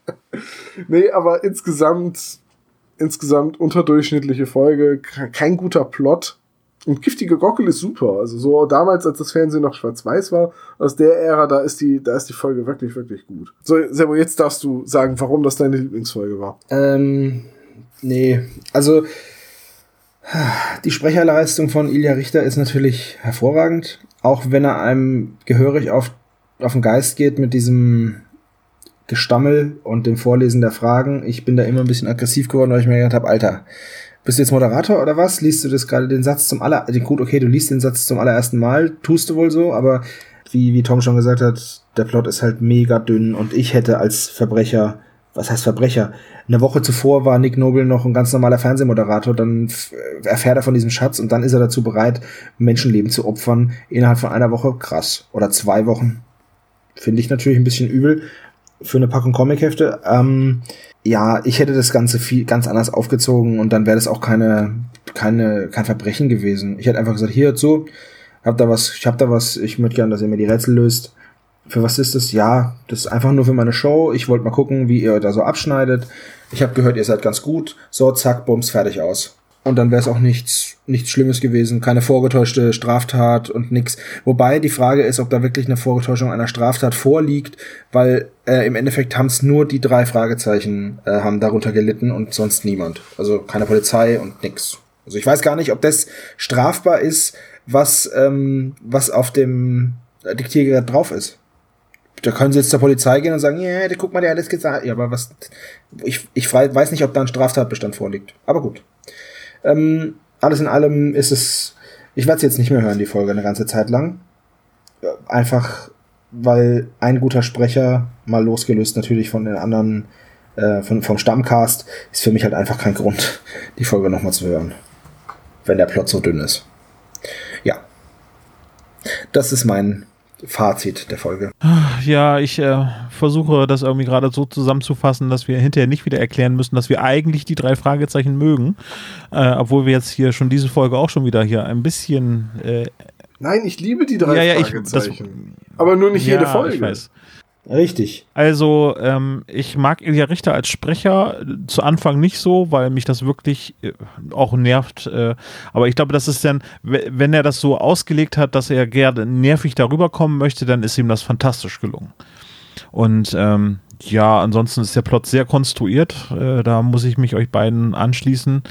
nee, aber insgesamt insgesamt unterdurchschnittliche Folge, kein guter Plot. Und giftige Gockel ist super. Also so damals, als das Fernsehen noch schwarz-weiß war, aus der Ära, da ist die, da ist die Folge wirklich, wirklich gut. So, Sebo, jetzt darfst du sagen, warum das deine Lieblingsfolge war. Ähm, nee, also die Sprecherleistung von Ilja Richter ist natürlich hervorragend, auch wenn er einem gehörig auf, auf den Geist geht mit diesem Gestammel und dem Vorlesen der Fragen. Ich bin da immer ein bisschen aggressiv geworden, weil ich mir gedacht habe, Alter, bist du jetzt Moderator oder was? Liest du das gerade den Satz zum aller, gut, okay, du liest den Satz zum allerersten Mal, tust du wohl so, aber wie, wie Tom schon gesagt hat, der Plot ist halt mega dünn und ich hätte als Verbrecher, was heißt Verbrecher? Eine Woche zuvor war Nick Noble noch ein ganz normaler Fernsehmoderator, dann erfährt er von diesem Schatz und dann ist er dazu bereit, Menschenleben zu opfern innerhalb von einer Woche. Krass. Oder zwei Wochen. Finde ich natürlich ein bisschen übel, für eine Packung Comichefte. Ähm, ja, ich hätte das Ganze viel ganz anders aufgezogen und dann wäre das auch keine, keine, kein Verbrechen gewesen. Ich hätte einfach gesagt, hier zu, hab da was, ich hab da was, ich möchte gerne, dass ihr mir die Rätsel löst. Für was ist das? Ja, das ist einfach nur für meine Show. Ich wollte mal gucken, wie ihr da so abschneidet. Ich habe gehört, ihr seid ganz gut. So, zack, bums, fertig aus. und dann wäre es auch nichts, nichts Schlimmes gewesen, keine vorgetäuschte Straftat und nix. Wobei die Frage ist, ob da wirklich eine Vorgetäuschung einer Straftat vorliegt, weil äh, im Endeffekt haben es nur die drei Fragezeichen äh, haben darunter gelitten und sonst niemand. Also keine Polizei und nix. Also ich weiß gar nicht, ob das strafbar ist, was ähm, was auf dem Diktiergerät drauf ist. Da können sie jetzt zur Polizei gehen und sagen, ja, yeah, guck mal, der hat das gesagt. Ja, aber was, ich, ich weiß nicht, ob da ein Straftatbestand vorliegt. Aber gut. Ähm, alles in allem ist es, ich werde es jetzt nicht mehr hören, die Folge, eine ganze Zeit lang. Einfach, weil ein guter Sprecher, mal losgelöst natürlich von den anderen, äh, von, vom Stammcast, ist für mich halt einfach kein Grund, die Folge nochmal zu hören. Wenn der Plot so dünn ist. Ja. Das ist mein Fazit der Folge. Ja, ich äh, versuche das irgendwie gerade so zusammenzufassen, dass wir hinterher nicht wieder erklären müssen, dass wir eigentlich die drei Fragezeichen mögen, äh, obwohl wir jetzt hier schon diese Folge auch schon wieder hier ein bisschen. Äh, Nein, ich liebe die drei ja, ja, Fragezeichen. Ich, das, aber nur nicht ja, jede Folge. Ich weiß. Richtig. Also, ähm, ich mag Ilja Richter als Sprecher zu Anfang nicht so, weil mich das wirklich äh, auch nervt. Äh, aber ich glaube, das ist dann, wenn er das so ausgelegt hat, dass er gerne nervig darüber kommen möchte, dann ist ihm das fantastisch gelungen. Und ähm, ja, ansonsten ist der Plot sehr konstruiert. Äh, da muss ich mich euch beiden anschließen.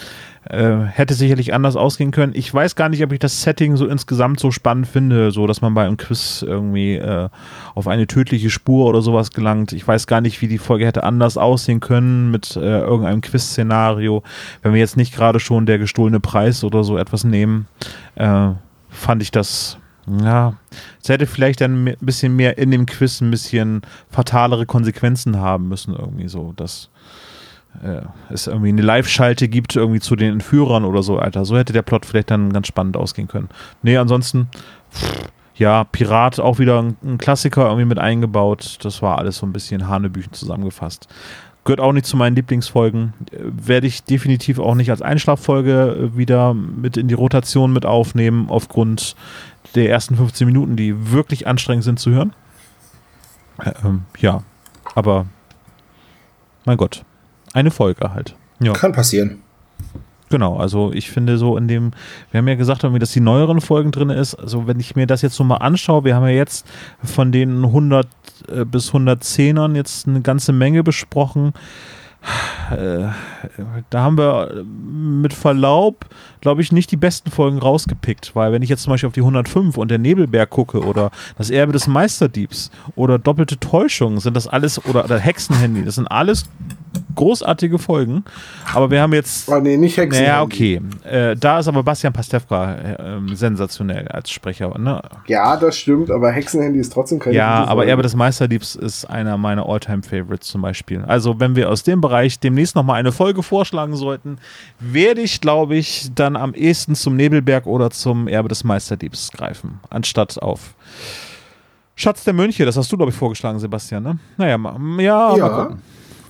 Äh, hätte sicherlich anders ausgehen können. Ich weiß gar nicht, ob ich das Setting so insgesamt so spannend finde, so dass man bei einem Quiz irgendwie äh, auf eine tödliche Spur oder sowas gelangt. Ich weiß gar nicht, wie die Folge hätte anders aussehen können mit äh, irgendeinem Quiz-Szenario. Wenn wir jetzt nicht gerade schon der gestohlene Preis oder so etwas nehmen, äh, fand ich das ja, es hätte vielleicht dann ein bisschen mehr in dem Quiz ein bisschen fatalere Konsequenzen haben müssen, irgendwie so, dass äh, es irgendwie eine Live-Schalte gibt, irgendwie zu den Entführern oder so, Alter. So hätte der Plot vielleicht dann ganz spannend ausgehen können. Nee, ansonsten, pff, ja, Pirat auch wieder ein, ein, Klassiker irgendwie mit eingebaut. Das war alles so ein bisschen Hanebüchen zusammengefasst. Gehört auch nicht zu meinen Lieblingsfolgen. Äh, werde ich definitiv auch nicht als Einschlaffolge äh, wieder mit in die Rotation mit aufnehmen, aufgrund der ersten 15 Minuten, die wirklich anstrengend sind zu hören. Ähm, ja, aber mein Gott, eine Folge halt. Ja. Kann passieren. Genau, also ich finde so in dem, wir haben ja gesagt, dass die neueren Folgen drin ist, also wenn ich mir das jetzt so mal anschaue, wir haben ja jetzt von den 100 äh, bis 110ern jetzt eine ganze Menge besprochen. Äh, da haben wir mit Verlaub, glaube ich, nicht die besten Folgen rausgepickt, weil wenn ich jetzt zum Beispiel auf die 105 und der Nebelberg gucke oder das Erbe des Meisterdiebs oder doppelte Täuschung, sind das alles, oder, oder Hexenhandy, das sind alles großartige Folgen. Aber wir haben jetzt. Oh, nee, nicht Hexenhandy. Naja, okay. Äh, da ist aber Bastian Pastewka äh, sensationell als Sprecher. Ne? Ja, das stimmt, aber Hexenhandy ist trotzdem keine Ja, aber Erbe des Meisterdiebs ist einer meiner Alltime-Favorites zum Beispiel. Also, wenn wir aus dem Bereich demnächst nochmal eine Folge vorschlagen sollten, werde ich, glaube ich, dann am ehesten zum Nebelberg oder zum Erbe des Meisterdiebs greifen, anstatt auf. Schatz der Mönche, das hast du, glaube ich, vorgeschlagen, Sebastian, ne? Naja, ma, ja, ja. mal gucken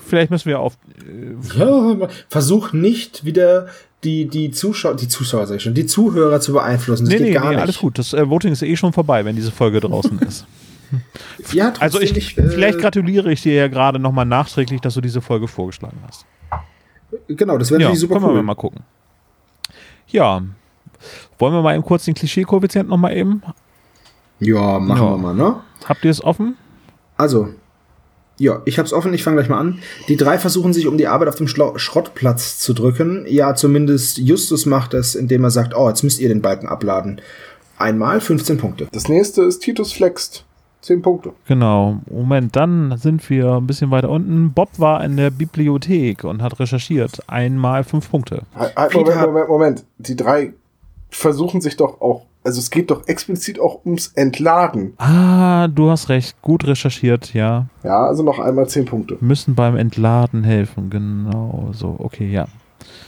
vielleicht müssen wir auf. Äh, ja, versuch nicht wieder die, die Zuschauer, die Zuschauer sag ich schon, die Zuhörer zu beeinflussen. Das nee, geht nee, gar nee, nicht. alles gut. Das äh, Voting ist eh schon vorbei, wenn diese Folge draußen ist. ja, also ich, ich äh, vielleicht gratuliere ich dir ja gerade nochmal nachträglich, dass du diese Folge vorgeschlagen hast. Genau, das wäre ja, super können cool. wir mal gucken. Ja. Wollen wir mal eben kurz den Klischee-Koeffizient nochmal eben? Ja, machen ja. wir mal, ne? Habt ihr es offen? Also, ja, ich hab's offen, ich fange gleich mal an. Die drei versuchen sich um die Arbeit auf dem Schlo Schrottplatz zu drücken. Ja, zumindest Justus macht es, indem er sagt, oh, jetzt müsst ihr den Balken abladen. Einmal 15 Punkte. Das nächste ist Titus flext. 10 Punkte. Genau. Moment, dann sind wir ein bisschen weiter unten. Bob war in der Bibliothek und hat recherchiert. Einmal 5 Punkte. Halt, Moment, Moment, Moment. Die drei versuchen sich doch auch also es geht doch explizit auch ums Entladen. Ah, du hast recht. Gut recherchiert, ja. Ja, also noch einmal zehn Punkte. Müssen beim Entladen helfen, genau so. Okay, ja.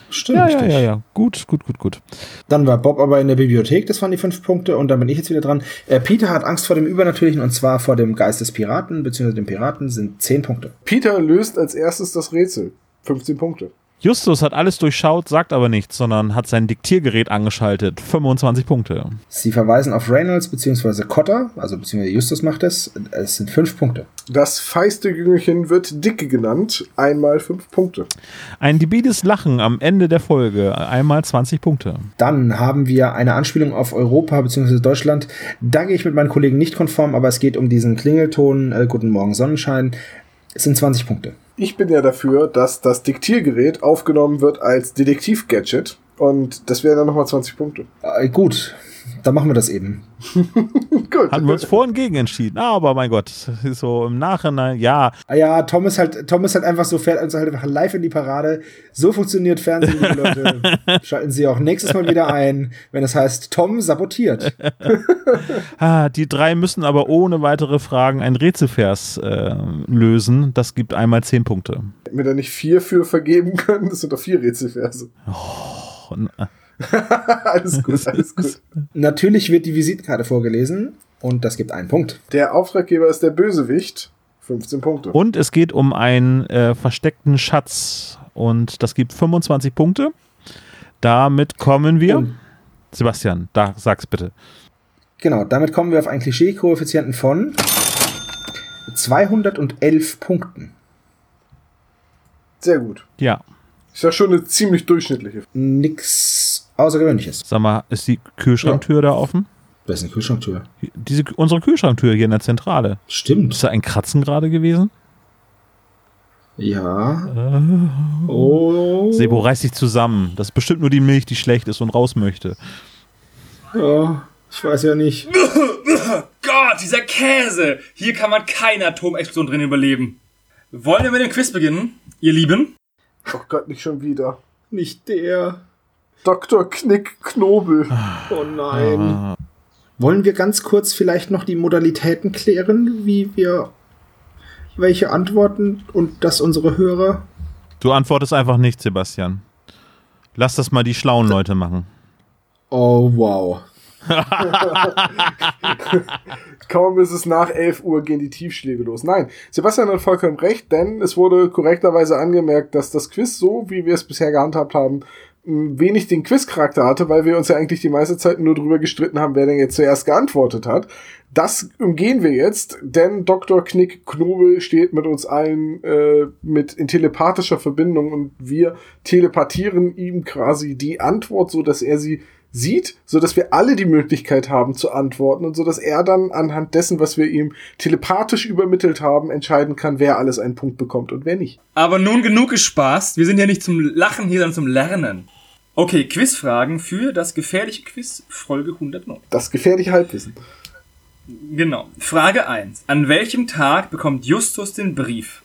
Stimmt. Ja, ja, ja, ja. Gut, gut, gut, gut. Dann war Bob aber in der Bibliothek, das waren die fünf Punkte, und dann bin ich jetzt wieder dran. Äh, Peter hat Angst vor dem Übernatürlichen und zwar vor dem Geist des Piraten, beziehungsweise dem Piraten sind zehn Punkte. Peter löst als erstes das Rätsel. 15 Punkte. Justus hat alles durchschaut, sagt aber nichts, sondern hat sein Diktiergerät angeschaltet. 25 Punkte. Sie verweisen auf Reynolds bzw. Cotter, also beziehungsweise Justus macht es. Es sind fünf Punkte. Das feiste Jüngerchen wird Dicke genannt. Einmal fünf Punkte. Ein debiles Lachen am Ende der Folge. Einmal 20 Punkte. Dann haben wir eine Anspielung auf Europa bzw. Deutschland. Da gehe ich mit meinen Kollegen nicht konform, aber es geht um diesen Klingelton äh, Guten Morgen Sonnenschein. Es sind 20 Punkte. Ich bin ja dafür, dass das Diktiergerät aufgenommen wird als Detektiv-Gadget. Und das wären dann nochmal 20 Punkte. Äh, gut, dann machen wir das eben. Gut. Hatten wir uns vorhin gegen entschieden. Aber mein Gott, so im Nachhinein, ja. Ah ja, Tom ist halt, Tom ist halt einfach so, fährt also halt einfach live in die Parade. So funktioniert Fernsehen, liebe Leute. Schalten Sie auch nächstes Mal wieder ein, wenn es heißt, Tom sabotiert. Ah, die drei müssen aber ohne weitere Fragen ein Rätselvers äh, lösen. Das gibt einmal 10 Punkte. Hätten wir da nicht vier für vergeben können? Das sind doch vier Rätselverse. Und, äh, alles gut, alles gut. Natürlich wird die Visitenkarte vorgelesen und das gibt einen Punkt. Der Auftraggeber ist der Bösewicht. 15 Punkte. Und es geht um einen äh, versteckten Schatz. Und das gibt 25 Punkte. Damit kommen wir. Und- Sebastian, da sag's bitte. Genau, damit kommen wir auf einen Klischee-Koeffizienten von 211 Punkten. Sehr gut. Ja, Ist ja schon eine ziemlich durchschnittliche. Nix Außergewöhnliches. sag mal, ist die Kühlschranktür da offen? Das ist eine Kühlschranktür. Diese, unsere Kühlschranktür hier in der Zentrale. Stimmt. Ist da ein Kratzen gerade gewesen? Ja. Oh. Sebo, reiß dich zusammen. Das ist bestimmt nur die Milch, die schlecht ist und raus möchte. Ja, ich weiß ja nicht. Gott, dieser Käse! Hier kann man keine Atomexplosion drin überleben. Wollen wir mit dem Quiz beginnen, ihr Lieben? Oh Gott, nicht schon wieder. Nicht der. Dr. Knick Knobel. Oh nein. Wollen wir ganz kurz vielleicht noch die Modalitäten klären, wie wir welche antworten und dass unsere Hörer. Du antwortest einfach nicht, Sebastian. Lass das mal die schlauen Leute machen. Oh wow. Kaum ist es nach 11 Uhr gehen die Tiefschläge los. Nein, Sebastian hat vollkommen recht, denn es wurde korrekterweise angemerkt, dass das Quiz so, wie wir es bisher gehandhabt haben, wenig den Quiz-Charakter hatte, weil wir uns ja eigentlich die meiste Zeit nur drüber gestritten haben, wer denn jetzt zuerst geantwortet hat. Das umgehen wir jetzt, denn Dr. Knick Knobel steht mit uns allen äh, mit in telepathischer Verbindung und wir telepathieren ihm quasi die Antwort, so dass er sie sieht, so dass wir alle die Möglichkeit haben zu antworten und so dass er dann anhand dessen, was wir ihm telepathisch übermittelt haben, entscheiden kann, wer alles einen Punkt bekommt und wer nicht. Aber nun genug gespaßt. Wir sind ja nicht zum Lachen hier, sondern zum Lernen. Okay, Quizfragen für das gefährliche Quiz Folge 109. Das gefährliche Halbwissen. Genau. Frage 1. An welchem Tag bekommt Justus den Brief?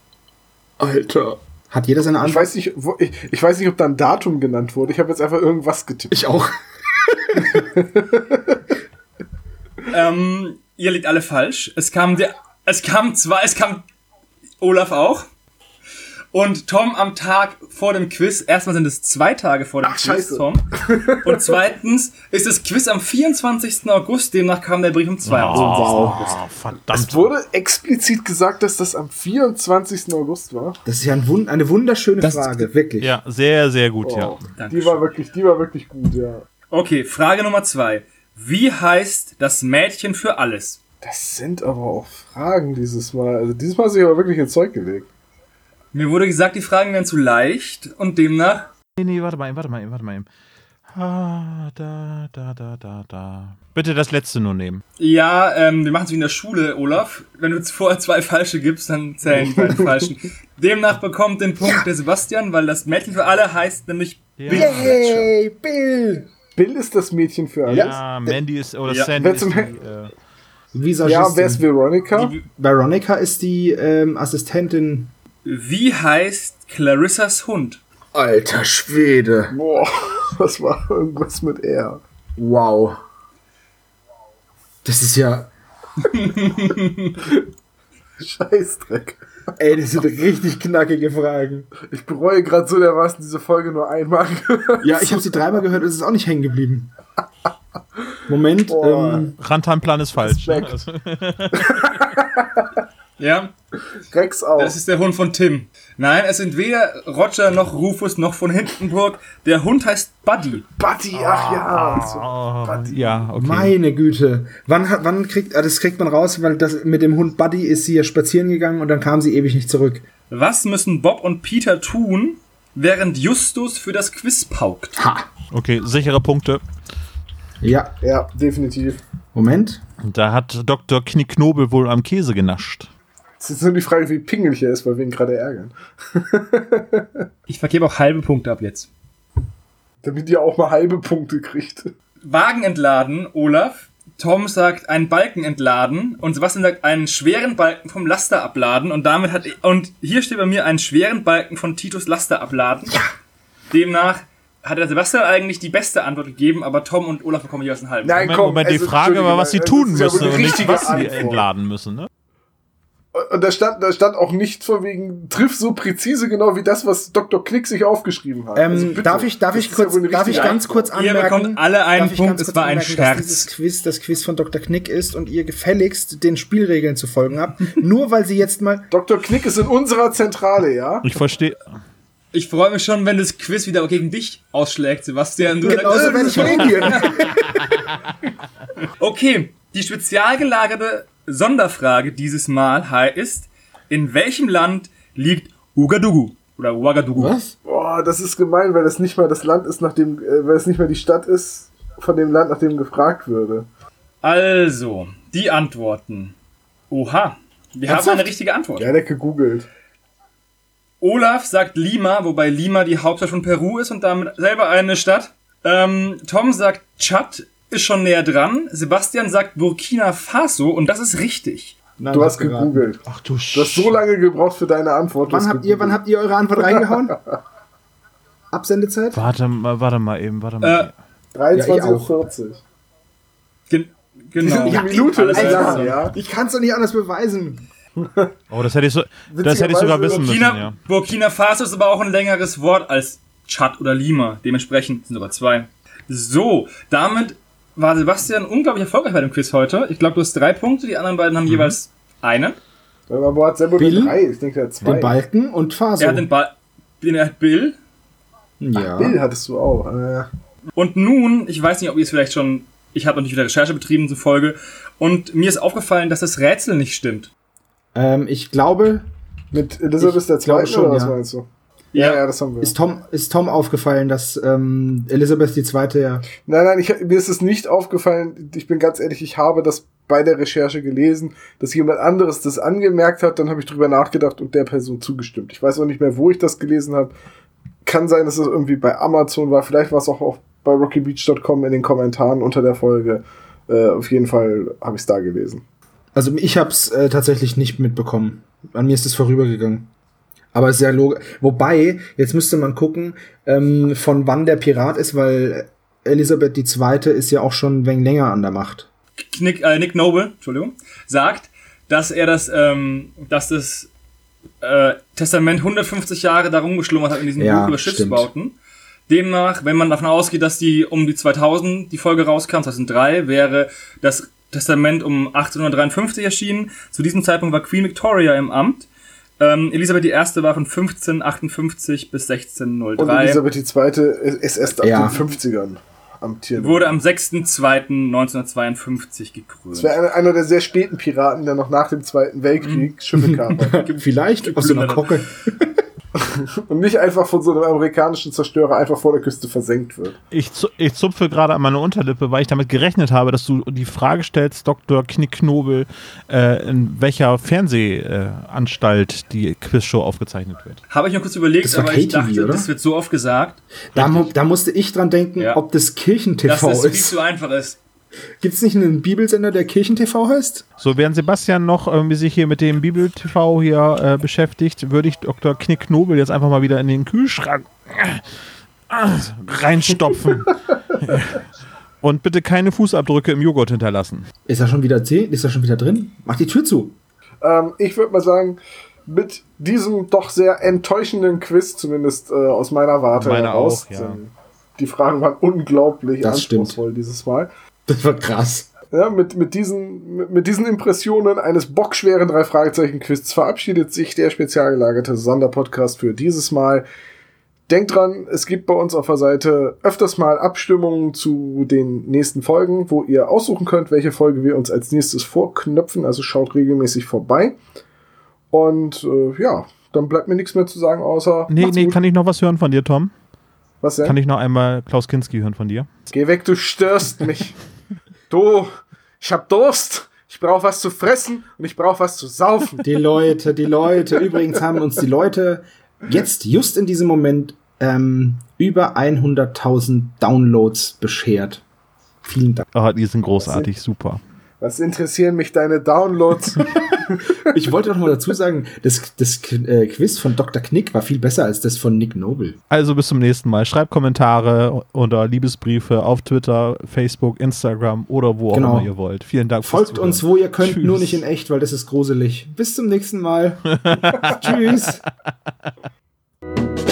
Alter. Hat jeder seine Ich Antwort? weiß nicht, wo, ich, ich weiß nicht, ob da ein Datum genannt wurde. Ich habe jetzt einfach irgendwas getippt. Ich auch. Ähm, ihr liegt alle falsch. Es kam der, es kam zwei, es kam Olaf auch. Und Tom am Tag vor dem Quiz. Erstmal sind es zwei Tage vor dem Ach, Quiz, scheiße. Tom. Und zweitens ist das Quiz am 24. August. Demnach kam der Brief am 22. Oh, Es verdammt. wurde explizit gesagt, dass das am 24. August war. Das ist ja ein Wund eine wunderschöne Das- Frage, wirklich. Ja, sehr, sehr gut, ja. Oh, die Dankeschön. war wirklich, die war wirklich gut, ja. Okay, Frage Nummer zwei. Wie heißt das Mädchen für alles? Das sind aber auch Fragen dieses Mal. Also dieses Mal ist ich aber wirklich ins Zeug gelegt. Mir wurde gesagt, die Fragen wären zu leicht und demnach. Nee, nee, warte mal, warte mal, warte mal. Ah, da, da, da, da, da. Bitte das letzte nur nehmen. Ja, ähm, wir machen es wie in der Schule, Olaf. Wenn du jetzt vorher zwei falsche gibst, dann zählen die beiden falschen. Demnach bekommt den Punkt der Sebastian, weil das Mädchen für alle heißt nämlich Ja. Bill. Hey, Bill! Bill ist das Mädchen für alles. Ja, Mandy ist, oder Ja. Sandy Wer ist die, äh, Visagistin. Ja, wer ist Veronica? Die- Veronica ist die ähm, Assistentin. Wie heißt Clarissas Hund? Alter Schwede. Boah, das war irgendwas mit R. Wow. Das ist ja. Scheißdreck. Ey, das sind richtig knackige Fragen. Ich bereue gerade so dermaßen diese Folge nur einmal gehört. Ja, ich habe sie dreimal gehört und es ist auch nicht hängen geblieben. Moment. Boah. Ähm, Rantanplan ist falsch. Ja? Rex auch. Das ist der Hund von Tim. Nein, es sind weder Roger noch Rufus noch von Hindenburg. Der Hund heißt Buddy. Buddy, ach ja. So. Oh, ja, okay. Meine Güte. Wann, wann kriegt, ah, das kriegt man raus, weil das mit dem Hund Buddy ist sie ja spazieren gegangen und dann kam sie ewig nicht zurück. Was müssen Bob und Peter tun, während Justus für das Quiz paukt? Ha. Okay, sichere Punkte. Ja, Ja, definitiv. Moment. Da hat Dr. Knickknobel wohl am Käse genascht. Es ist nur die Frage, wie pingelig er ist, weil wir ihn gerade ärgern. Ich vergebe auch halbe Punkte ab jetzt. Damit ihr auch mal halbe Punkte kriegt. Wagen entladen, Olaf. Tom sagt einen Balken entladen und Sebastian sagt einen schweren Balken vom Laster abladen und damit hat und hier steht bei mir einen schweren Balken von Titus Laster abladen. Ja. Demnach hat der Sebastian eigentlich die beste Antwort gegeben, aber Tom und Olaf bekommen jeweils einen halben. Nein, Moment, komm, Moment, die also, Frage war, was sie tun müssen und nicht, was sie entladen müssen, ne? Und da stand, da stand auch nicht von wegen, triff so präzise genau wie das, was Dr. Knick sich aufgeschrieben hat. Ähm, Also bitte. darf ich, darf ich ja kurz, eine darf ich ganz kurz Antwort. Ihr anmerken? bekommt alle einen Punkt, es war ein anmerken, Scherz. Dass dieses Quiz das Quiz von Dr. Knick ist und ihr gefälligst den Spielregeln zu folgen habt. Nur weil sie jetzt mal. Dr. Knick ist in unserer Zentrale, ja? Ich verstehe. Ich freue mich schon, wenn das Quiz wieder gegen dich ausschlägt, Sebastian. Du Genauso sagst, werde ich reagieren. Okay, die spezial gelagerte Sonderfrage dieses Mal ist, in welchem Land liegt Ouagadougou? Oder Ouagadougou? Was? Boah, das ist gemein, weil das nicht mal das Land ist, nach dem, äh, weil es nicht mal die Stadt ist von dem Land, nach dem gefragt würde. Also, die Antworten. Oha, wir haben Ernsthaft? eine richtige Antwort. Ja, der gegoogelt. Olaf sagt Lima, wobei Lima die Hauptstadt von Peru ist und damit selber eine Stadt. Ähm, Tom sagt Tschad, ist schon näher dran. Sebastian sagt Burkina Faso und das ist richtig. Nein, Du hast geraten. gegoogelt. Ach du Du hast so lange gebraucht für deine Antwort. Wann habt ihr, wann habt ihr eure Antwort reingehauen? Absendezeit? Warte mal, warte mal eben, warte mal. Äh, 23.40 Gen genau. Die Minute ist lang, klar. ja. Ich kann es doch nicht anders beweisen. oh, das hätte ich, so, das hätte ich sogar wissen müssen, Burkina, ja. Burkina Faso ist aber auch ein längeres Wort als Tschad oder Lima. Dementsprechend sind sogar zwei. So, damit war Sebastian unglaublich erfolgreich bei dem Quiz heute. Ich glaube, du hast drei Punkte, die anderen beiden haben jeweils einen. Aber hat selber Bill? drei. Ich denke, er hat zwei. Den Balken und Faso. Er hat den Ball, den er hat Bill. ja. Bill hattest du auch. Äh, Und nun, ich weiß nicht, ob ihr es vielleicht schon, ich habe noch nicht wieder Recherche betrieben zur Folge, und mir ist aufgefallen, dass das Rätsel nicht stimmt. Ähm, ich glaube, mit Elisabeth Ich der Zweiten schon, oder was ja. meinst du? Ja, ja, das haben wir. ist Tom, ist Tom aufgefallen, dass ähm, Elisabeth II. ja. Nein, nein, ich, mir ist es nicht aufgefallen. Ich bin ganz ehrlich, ich habe das bei der Recherche gelesen, dass jemand anderes das angemerkt hat. Dann habe ich drüber nachgedacht und der Person zugestimmt. Ich weiß auch nicht mehr, wo ich das gelesen habe. Kann sein, dass es irgendwie bei Amazon war. Vielleicht war es auch, auch bei rockybeach.com in den Kommentaren unter der Folge. Äh, auf jeden Fall habe ich es da gelesen. Also ich habe es äh, tatsächlich nicht mitbekommen. An mir ist es vorübergegangen. Aber es ist ja logisch. Wobei, jetzt müsste man gucken, ähm, von wann der Pirat ist, weil Elisabeth II. ist ja auch schon ein wenig länger an der Macht. Nick, äh, Nick Noble, Entschuldigung, sagt, dass er das, ähm, dass das äh, Testament 150 Jahre darum geschlummert hat in diesem Ja, Buch über. Schiffsbauten. Demnach, wenn man davon ausgeht, dass die um die 2000 die Folge rauskam, 2003, wäre das Testament um 1853 erschienen. Zu diesem Zeitpunkt war Queen Victoria im Amt. Ähm, Elisabeth I. war von 1558 bis Und 1603. Elisabeth II. ist erst ab Ja. den 50ern amtiert. Wurde am 6.2.1952 gekrönt. Das wäre einer, einer der sehr späten Piraten, der noch nach dem Zweiten Weltkrieg Schiffe kapert. Vielleicht aus so einer Kocke. und nicht einfach von so einem amerikanischen Zerstörer einfach vor der Küste versenkt wird. Ich, zu, ich zupfe gerade an meine Unterlippe, weil ich damit gerechnet habe, dass du die Frage stellst, Dr. Knickknobel, äh, in welcher Fernsehanstalt die Quizshow aufgezeichnet wird. Habe ich mir kurz überlegt, aber ich dachte, oder? das wird so oft gesagt, Da, mu- da musste ich dran denken, Ja. ob das dass Kirchen-TV das viel ist. zu einfach ist. Gibt es nicht einen Bibelsender, der Kirchen-TV heißt? So, während Sebastian noch irgendwie sich hier mit dem Bibel-TV hier äh, beschäftigt, würde ich Dr. Knickknobel jetzt einfach mal wieder in den Kühlschrank äh, reinstopfen. Und bitte keine Fußabdrücke im Joghurt hinterlassen. Ist er schon wieder zehn? Ist er schon wieder drin? Mach die Tür zu. Ähm, ich würde mal sagen, mit diesem doch sehr enttäuschenden Quiz, zumindest äh, aus meiner Warte Meiner heraus, auch, ja. die Fragen waren unglaublich Das stimmt. anspruchsvoll dieses Mal. Das war krass. Ja, mit, mit, diesen, mit, mit diesen Impressionen eines bockschweren drei Fragezeichen Quiz verabschiedet sich der spezial gelagerte Sonderpodcast für dieses Mal. Denkt dran, es gibt bei uns auf der Seite öfters mal Abstimmungen zu den nächsten Folgen, wo ihr aussuchen könnt, welche Folge wir uns als nächstes vorknöpfen. Also schaut regelmäßig vorbei. Und äh, ja, dann bleibt mir nichts mehr zu sagen, außer. Nee, nee, gut. kann ich noch was hören von dir, Tom? Was denn? Kann ich noch einmal Klaus Kinski hören von dir? Geh weg, du störst mich. du, ich hab Durst. Ich brauche was zu fressen und ich brauche was zu saufen. Die Leute, die Leute. Übrigens haben uns die Leute jetzt, just in diesem Moment, ähm, über 100.000 Downloads beschert. Vielen Dank. Ah, die sind großartig, super. Was interessieren mich deine Downloads? Ich wollte noch mal dazu sagen, das, das äh, Quiz von Dr. Knick war viel besser als das von Nick Noble. Also bis zum nächsten Mal. Schreibt Kommentare oder Liebesbriefe auf Twitter, Facebook, Instagram oder wo Genau. auch immer ihr wollt. Vielen Dank fürs Folgt uns, wo ihr könnt, Tschüss. nur nicht in echt, weil das ist gruselig. Bis zum nächsten Mal. Tschüss.